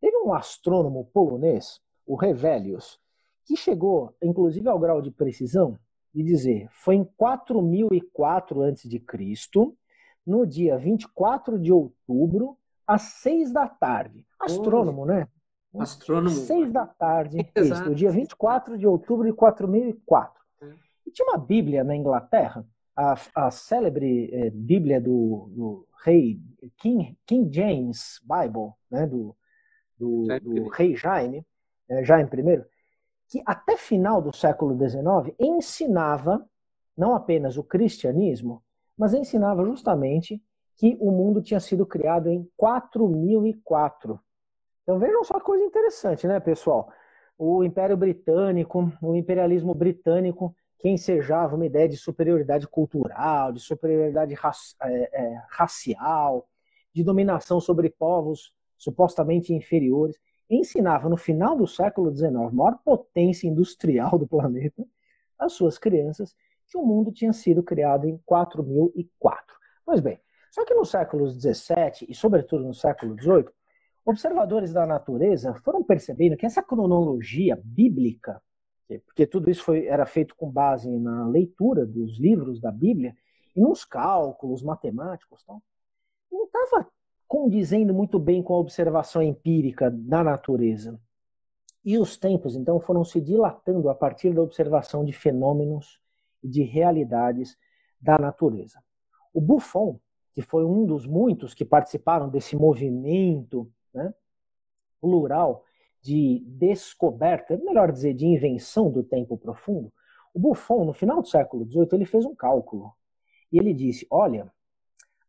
Teve um astrônomo polonês, o Revelius, que chegou, inclusive, ao grau de precisão de dizer, foi em 4004 a.C., no dia 24 de outubro, às 6 da tarde. Astrônomo, né? Astrônomo. 6 da tarde, isso, no dia 24 de outubro de 4004. É. E tinha uma Bíblia na Inglaterra, a, a célebre eh, Bíblia do, do rei King, King James Bible, né, do, do, do rei Jaime, é, Jaime I, que até final do século XIX ensinava não apenas o cristianismo, mas ensinava justamente que o mundo tinha sido criado em 4004. Então vejam só coisa interessante, né, pessoal? O Império Britânico, o imperialismo britânico que ensejava uma ideia de superioridade cultural, de superioridade é, é, racial, de dominação sobre povos supostamente inferiores, ensinava no final do século XIX, a maior potência industrial do planeta, às suas crianças que o mundo tinha sido criado em 4004. Pois bem, só que nos séculos XVII e sobretudo no século XVIII, observadores da natureza foram percebendo que essa cronologia bíblica porque tudo isso foi, era feito com base na leitura dos livros da Bíblia e nos cálculos matemáticos, tal, não estava condizendo muito bem com a observação empírica da natureza. E os tempos, então, foram se dilatando a partir da observação de fenômenos e de realidades da natureza. O Buffon, que foi um dos muitos que participaram desse movimento né, plural de descoberta, melhor dizer, de invenção do tempo profundo, o Buffon, no final do século XVIII, ele fez um cálculo. E ele disse: olha,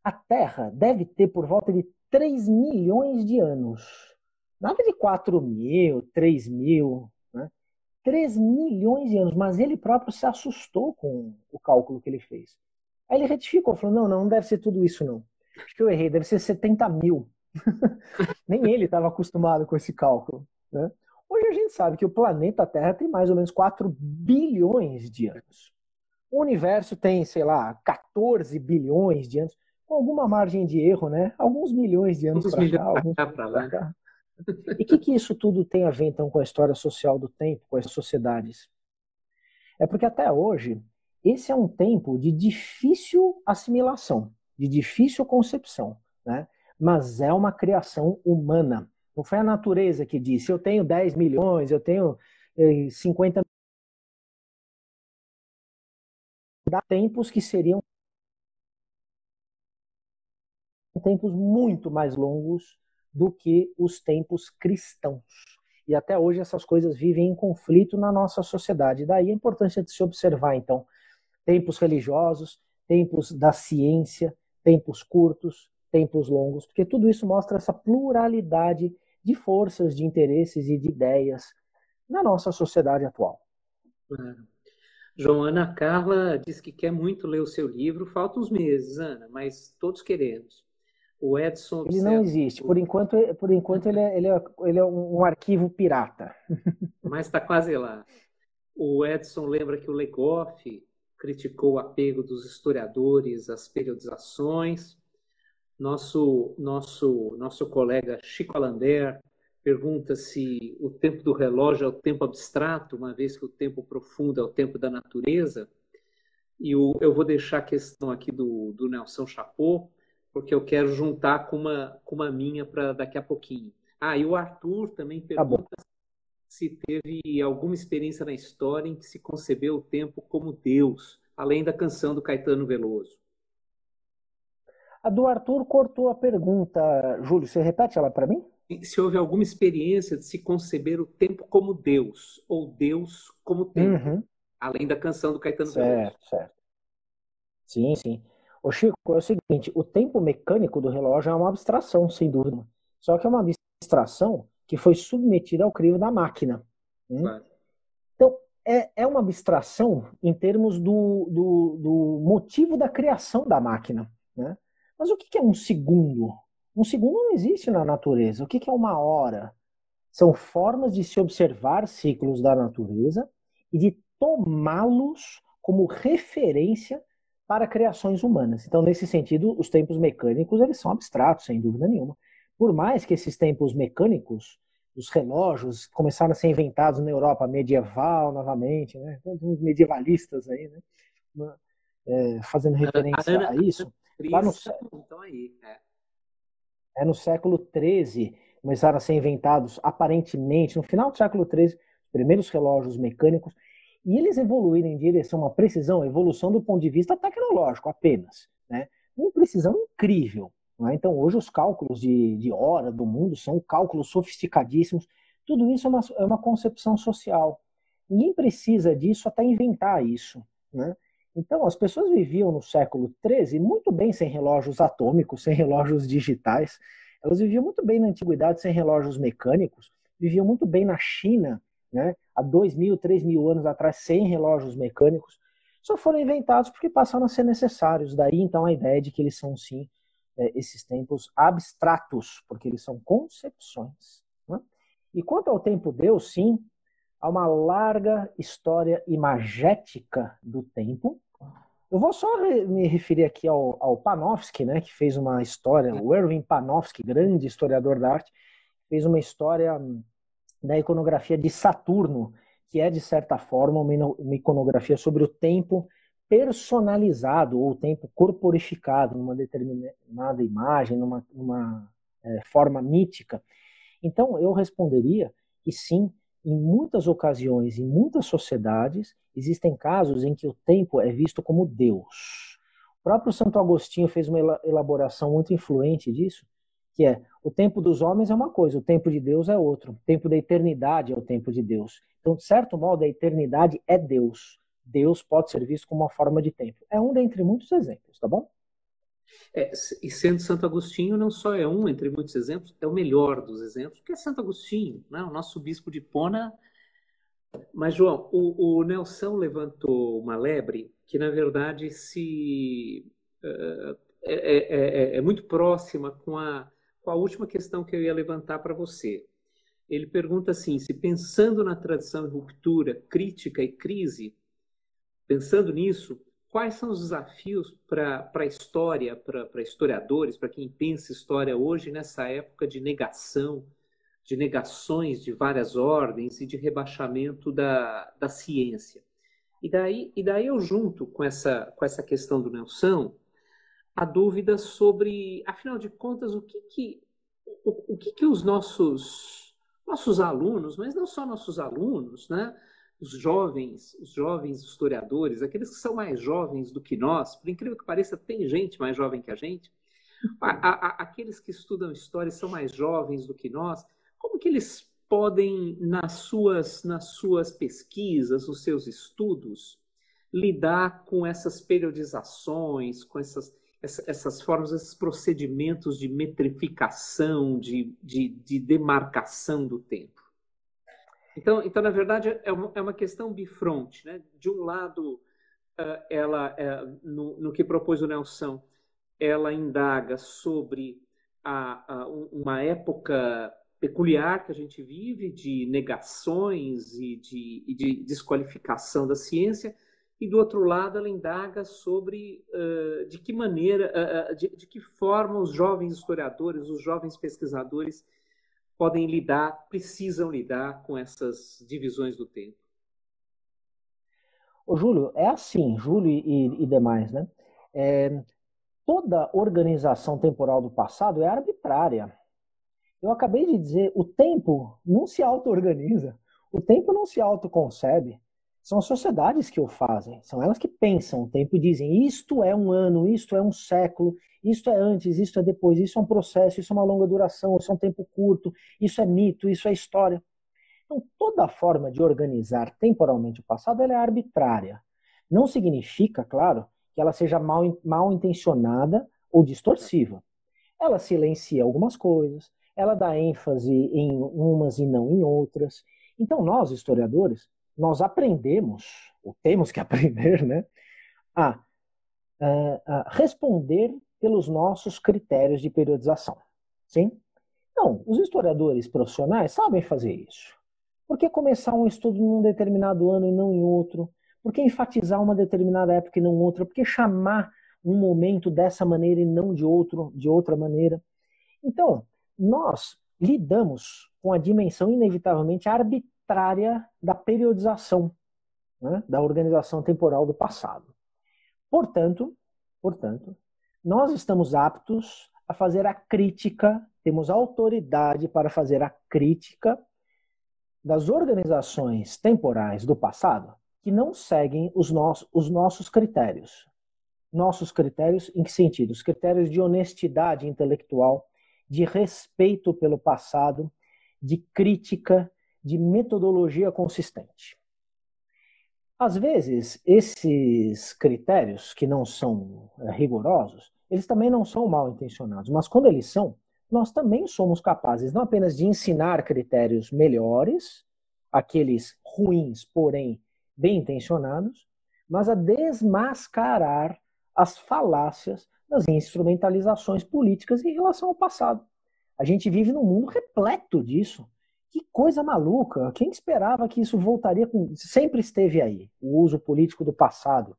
a Terra deve ter por volta de 3 milhões de anos. Nada de 4 mil, 3 mil. Né? 3 milhões de anos. Mas ele próprio se assustou com o cálculo que ele fez. Aí ele retificou, falou: não, não, não deve ser tudo isso, não. Acho que eu errei, deve ser 70 mil. Nem ele estava acostumado com esse cálculo. Né? Hoje a gente sabe que o planeta Terra tem mais ou menos 4 bilhões de anos. O universo tem, sei lá, 14 bilhões de anos, alguma margem de erro, né? Alguns milhões de anos para cá, alguns para lá. cá. E o que, que isso tudo tem a ver, então, com a história social do tempo, com as sociedades? É porque até hoje, esse é um tempo de difícil assimilação, de difícil concepção, né? mas é uma criação humana. Não foi a natureza que disse, eu tenho 10 milhões, eu tenho 50 eh, Dá tempos que seriam tempos muito mais longos do que os tempos cristãos. E até hoje essas coisas vivem em conflito na nossa sociedade. Daí a importância de se observar, então, tempos religiosos, tempos da ciência, tempos curtos, tempos longos, porque tudo isso mostra essa pluralidade de forças, de interesses e de ideias na nossa sociedade atual. Claro. João, Ana Carla diz que quer muito ler o seu livro. Faltam uns meses, Ana, mas todos queremos. O Edson. Ele não existe. Por enquanto, por enquanto ele, é, ele, é, ele é um arquivo pirata. Mas está quase lá. O Edson lembra que o Legoff criticou o apego dos historiadores às periodizações. Nosso, nosso, nosso colega Chico Alander pergunta se o tempo do relógio é o tempo abstrato, uma vez que o tempo profundo é o tempo da natureza. E o, eu vou deixar a questão aqui do, do Nelson Chapot, porque eu quero juntar com uma, com uma minha para daqui a pouquinho. Ah, e o Arthur também tá pergunta tá se teve alguma experiência na história em que se concebeu o tempo como Deus, além da canção do Caetano Veloso. A do Arthur cortou a pergunta. Júlio, você repete ela para mim? Se houve alguma experiência de se conceber o tempo como Deus, ou Deus como tempo, uhum. além da canção do Caetano certo, Veloso. Certo, certo. Sim, sim. O Chico, é o seguinte, o tempo mecânico do relógio é uma abstração, sem dúvida. Só que é uma abstração que foi submetida ao crivo da máquina. Né? Então, é, é uma abstração em termos do, do, do motivo da criação da máquina. Né? Mas o que é um segundo? Um segundo não existe na natureza. O que é uma hora? São formas de se observar ciclos da natureza e de tomá-los como referência para criações humanas. Então, nesse sentido, os tempos mecânicos eles são abstratos, sem dúvida nenhuma. Por mais que esses tempos mecânicos, os relógios, começaram a ser inventados na Europa medieval novamente, né? uns medievalistas aí, né? É, fazendo referência a, isso. Lá no, então aí, é. é no século XIII começaram a ser inventados aparentemente no final do século XIII os primeiros relógios mecânicos e eles evoluíram em direção a uma precisão, evolução do ponto de vista tecnológico apenas, né? Uma precisão incrível. É? Então, hoje os cálculos de, de hora do mundo são cálculos sofisticadíssimos. Tudo isso é uma, é uma concepção social. Ninguém precisa disso até inventar isso. Né? Então, as pessoas viviam no século XIII muito bem sem relógios atômicos, sem relógios digitais. Elas viviam muito bem na antiguidade sem relógios mecânicos. Viviam muito bem na China né, há dois mil, três mil anos atrás, sem relógios mecânicos, só foram inventados porque passaram a ser necessários. Daí então a ideia de que eles são sim é, esses tempos abstratos, porque eles são concepções. Né? E quanto ao tempo Deus, sim, há uma larga história imagética do tempo. Eu vou só me referir aqui ao, ao Panofsky, né, que fez uma história, o Erwin Panofsky, grande historiador da arte, fez uma história da iconografia de Saturno, que é, de certa forma, uma iconografia sobre o tempo personalizado ou tempo corporificado numa determinada imagem, numa, numa é, forma mítica. Então, eu responderia que sim, em muitas ocasiões, em muitas sociedades, existem casos em que o tempo é visto como Deus. O próprio Santo Agostinho fez uma elaboração muito influente disso, que é o tempo dos homens é uma coisa, o tempo de Deus é outro. O tempo da eternidade é o tempo de Deus. Então, de certo modo, a eternidade é Deus. Deus pode ser visto como uma forma de tempo. É um dentre muitos exemplos, tá bom? É, e sendo Santo Agostinho, não só é um entre muitos exemplos, é o melhor dos exemplos, porque é Santo Agostinho, né? o nosso bispo de Pona. Mas, João, o, o Nelson levantou uma lebre que, na verdade, se uh, é, é, é, muito próxima com a, com a última questão que eu ia levantar para você. Ele pergunta assim: se pensando na tradição de ruptura, crítica e crise, pensando nisso, quais são os desafios para a história, para historiadores, para quem pensa história hoje, nessa época de negação, de negações de várias ordens e de rebaixamento da, da ciência? E daí, e daí eu junto com essa, com essa questão do Nelson a dúvida sobre, afinal de contas, o que que, o, o que, que os nossos, nossos alunos, mas não só nossos alunos, né? os jovens, os jovens historiadores, aqueles que são mais jovens do que nós, por incrível que pareça, tem gente mais jovem que a gente, a, a, aqueles que estudam história são mais jovens do que nós, como que eles podem, nas suas, nas suas pesquisas, os seus estudos, lidar com essas periodizações, com essas, essas formas, esses procedimentos de metrificação, de, de, de demarcação do tempo? Então, então, na verdade, é uma, é uma questão bifronte. Né? De um lado, eh, ela, eh, no, no que propôs o Nelson, ela indaga sobre a, a, uma época peculiar que a gente vive de negações e de, e de desqualificação da ciência, e do outro lado ela indaga sobre uh, de que maneira, uh, de, de, que forma os jovens historiadores, os jovens pesquisadores podem lidar, precisam lidar com essas divisões do tempo. Ô, Júlio, é assim, Júlio e, e demais, né? É, toda organização temporal do passado é arbitrária. Eu acabei de dizer, o tempo não se auto-organiza, o tempo não se autoconcebe. São as sociedades que o fazem, são elas que pensam o tempo e dizem isto é um ano, isto é um século, isto é antes, isto é depois, isso é um processo, isso é uma longa duração, isso é um tempo curto, isso é mito, isso é história. Então, toda forma de organizar temporalmente o passado é arbitrária. Não significa, claro, que ela seja mal, mal intencionada ou distorsiva. Ela silencia algumas coisas, ela dá ênfase em umas e não em outras. Então, nós, historiadores, nós aprendemos, ou temos que aprender, né, a, a, a responder pelos nossos critérios de periodização. Sim? Então, os historiadores profissionais sabem fazer isso. Por que começar um estudo num determinado ano e não em outro? Por que enfatizar uma determinada época e não outra? Por que chamar um momento dessa maneira e não de outro, de outra maneira? Então, nós lidamos com a dimensão inevitavelmente arbitrária da periodização, né, da organização temporal do passado. Portanto, portanto, nós estamos aptos a fazer a crítica, temos autoridade para fazer a crítica das organizações temporais do passado que não seguem os, nossos, os nossos critérios. Nossos critérios, em que sentido? Os critérios de honestidade intelectual, de respeito pelo passado, de crítica, de metodologia consistente. Às vezes, esses critérios, que não são eh, rigorosos, eles também não são mal intencionados, mas quando eles são, nós também somos capazes não apenas de ensinar critérios melhores, aqueles ruins, porém bem intencionados, mas a desmascarar as falácias das instrumentalizações políticas em relação ao passado. A gente vive num mundo repleto disso. Que coisa maluca! Quem esperava que isso voltaria com. Sempre esteve aí, o uso político do passado.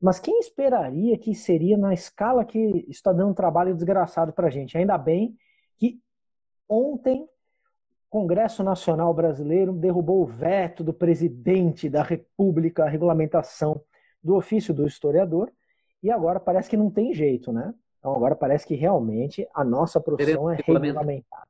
Mas quem esperaria que seria na escala que está dando um trabalho desgraçado para a gente? Ainda bem que ontem Congresso Nacional Brasileiro derrubou o veto do presidente da República à regulamentação do ofício do historiador e agora parece que não tem jeito, né? Então agora parece que realmente a nossa profissão é regulamentada.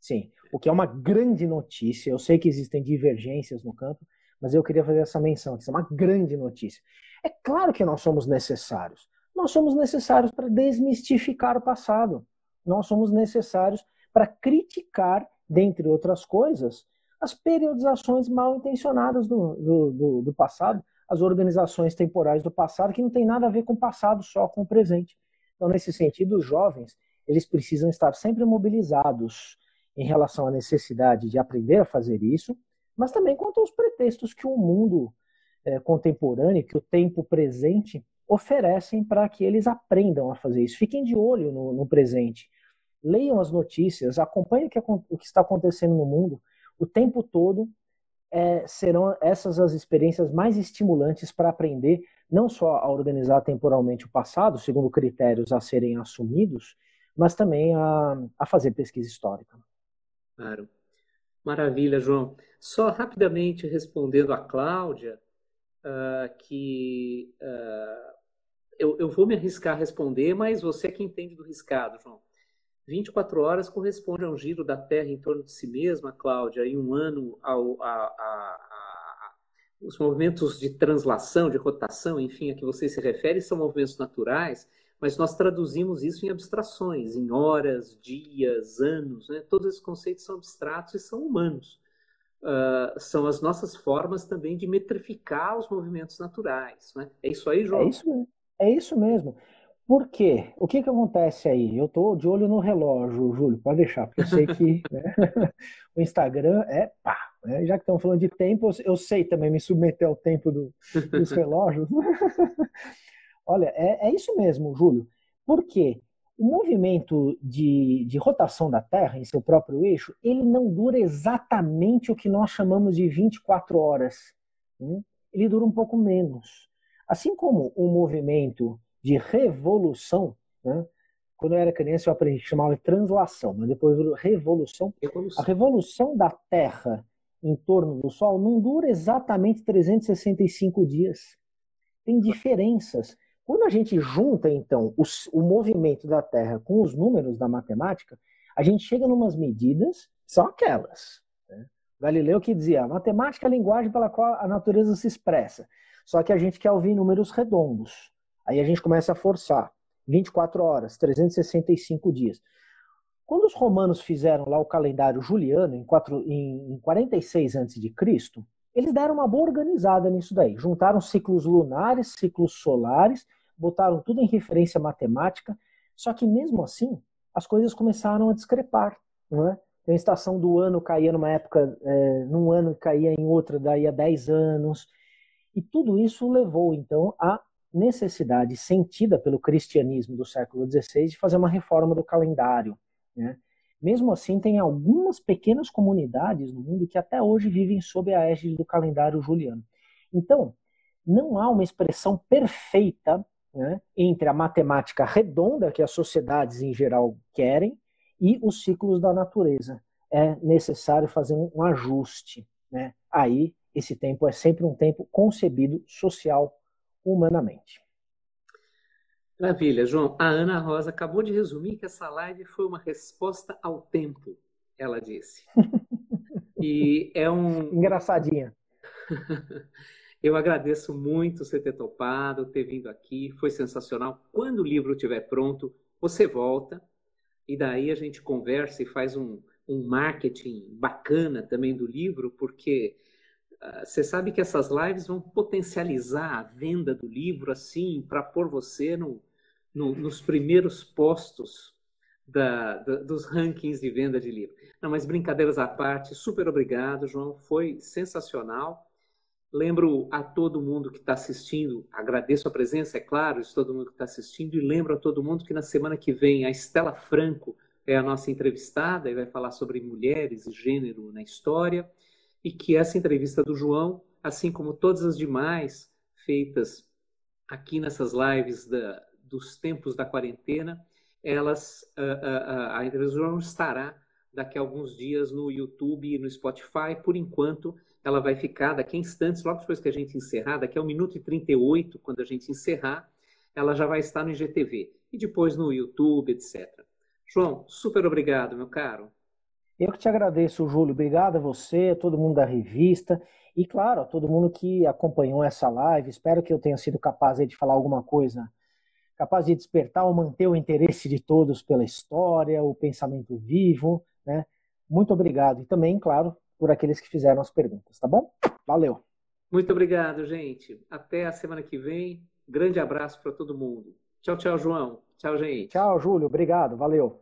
Sim, o que é uma grande notícia. Eu sei que existem divergências no campo, mas eu queria fazer essa menção, que isso é uma grande notícia. É claro que nós somos necessários. Nós somos necessários para desmistificar o passado. Nós somos necessários para criticar dentre outras coisas, as periodizações mal intencionadas do, do, do, do passado, as organizações temporais do passado, que não tem nada a ver com o passado, só com o presente. Então, nesse sentido, os jovens eles precisam estar sempre mobilizados em relação à necessidade de aprender a fazer isso, mas também quanto aos pretextos que o mundo é, contemporâneo, que o tempo presente oferecem para que eles aprendam a fazer isso. Fiquem de olho no, no presente leiam as notícias, acompanhem o que está acontecendo no mundo o tempo todo. É, serão essas as experiências mais estimulantes para aprender não só a organizar temporalmente o passado, segundo critérios a serem assumidos, mas também a, a fazer pesquisa histórica. Claro. Maravilha, João. Só rapidamente respondendo a Cláudia, uh, que uh, eu, eu vou me arriscar a responder, mas você é que entende do riscado, João. 24 horas corresponde a um giro da Terra em torno de si mesma, Cláudia, e um ano ao, a, a, a, os movimentos de translação, de rotação, enfim, a que você se refere, são movimentos naturais, mas nós traduzimos isso em abstrações, em horas, dias, anos. Né? Todos esses conceitos são abstratos e são humanos. Uh, são as nossas formas também de metrificar os movimentos naturais. Né? É isso aí, João? É isso, é isso mesmo. Por quê? O que, que acontece aí? Eu estou de olho no relógio, Júlio, pode deixar, porque eu sei que né, o Instagram é pá. Né? Já que estamos falando de tempo, eu sei também me submeter ao tempo do, dos relógios. Olha, é, é isso mesmo, Júlio. Por quê? O movimento de, de rotação da Terra em seu próprio eixo, ele não dura exatamente o que nós chamamos de 24 horas. Né? Ele dura um pouco menos. Assim como o movimento de revolução, né? quando eu era criança eu aprendi, chamava de translação, mas depois revolução. revolução. A revolução da Terra em torno do Sol não dura exatamente 365 dias. Tem diferenças. Quando a gente junta, então, os, o movimento da Terra com os números da matemática, a gente chega em umas medidas, são aquelas. Né? Galileu que dizia, a matemática é a linguagem pela qual a natureza se expressa. Só que a gente quer ouvir números redondos. Aí a gente começa a forçar. 24 horas, 365 dias. Quando os romanos fizeram lá o calendário juliano, em, 4, em 46 a.C., eles deram uma boa organizada nisso daí. Juntaram ciclos lunares, ciclos solares, botaram tudo em referência matemática. Só que mesmo assim, as coisas começaram a discrepar. Não é? Então, a estação do ano caía numa época, é, num ano caía em outra, daí a 10 anos. E tudo isso levou, então, à necessidade sentida pelo cristianismo do século XVI de fazer uma reforma do calendário. Né? Mesmo assim, tem algumas pequenas comunidades no mundo que até hoje vivem sob a égide do calendário juliano. Então, não há uma expressão perfeita né, entre a matemática redonda que as sociedades em geral querem e os ciclos da natureza. É necessário fazer um ajuste. Né? Aí, esse tempo é sempre um tempo concebido social humanamente. Maravilha, João. A Ana Rosa acabou de resumir que essa live foi uma resposta ao tempo, ela disse. E é um. Engraçadinha. Eu agradeço muito você ter topado, ter vindo aqui, foi sensacional. Quando o livro estiver pronto, você volta e daí a gente conversa e faz um, um marketing bacana também do livro, porque você sabe que essas lives vão potencializar a venda do livro assim para pôr você no, no, nos primeiros postos da, da, dos rankings de venda de livro. Não, mas brincadeiras à parte, super obrigado, João, foi sensacional. Lembro a todo mundo que está assistindo, agradeço a presença, é claro, de todo mundo que está assistindo, e lembro a todo mundo que na semana que vem a Estela Franco é a nossa entrevistada e vai falar sobre mulheres e gênero na história, e que essa entrevista do João, assim como todas as demais feitas aqui nessas lives da, dos tempos da quarentena, elas, a, a, a entrevista estará daqui a alguns dias no YouTube e no Spotify. Por enquanto, ela vai ficar daqui a instantes, logo depois que a gente encerrar, daqui a 1 minuto e 38, quando a gente encerrar, ela já vai estar no IGTV e depois no YouTube, etc. João, super obrigado, meu caro. Eu que te agradeço, Júlio. Obrigado a você, a todo mundo da revista e, claro, a todo mundo que acompanhou essa live. Espero que eu tenha sido capaz de falar alguma coisa capaz de despertar ou manter o interesse de todos pela história, o pensamento vivo, né? Muito obrigado. E também, claro, por aqueles que fizeram as perguntas, tá bom? Valeu. Muito obrigado, gente. Até a semana que vem. Grande abraço para todo mundo. Tchau, tchau, João. Tchau, gente. Tchau, Júlio. Obrigado. Valeu.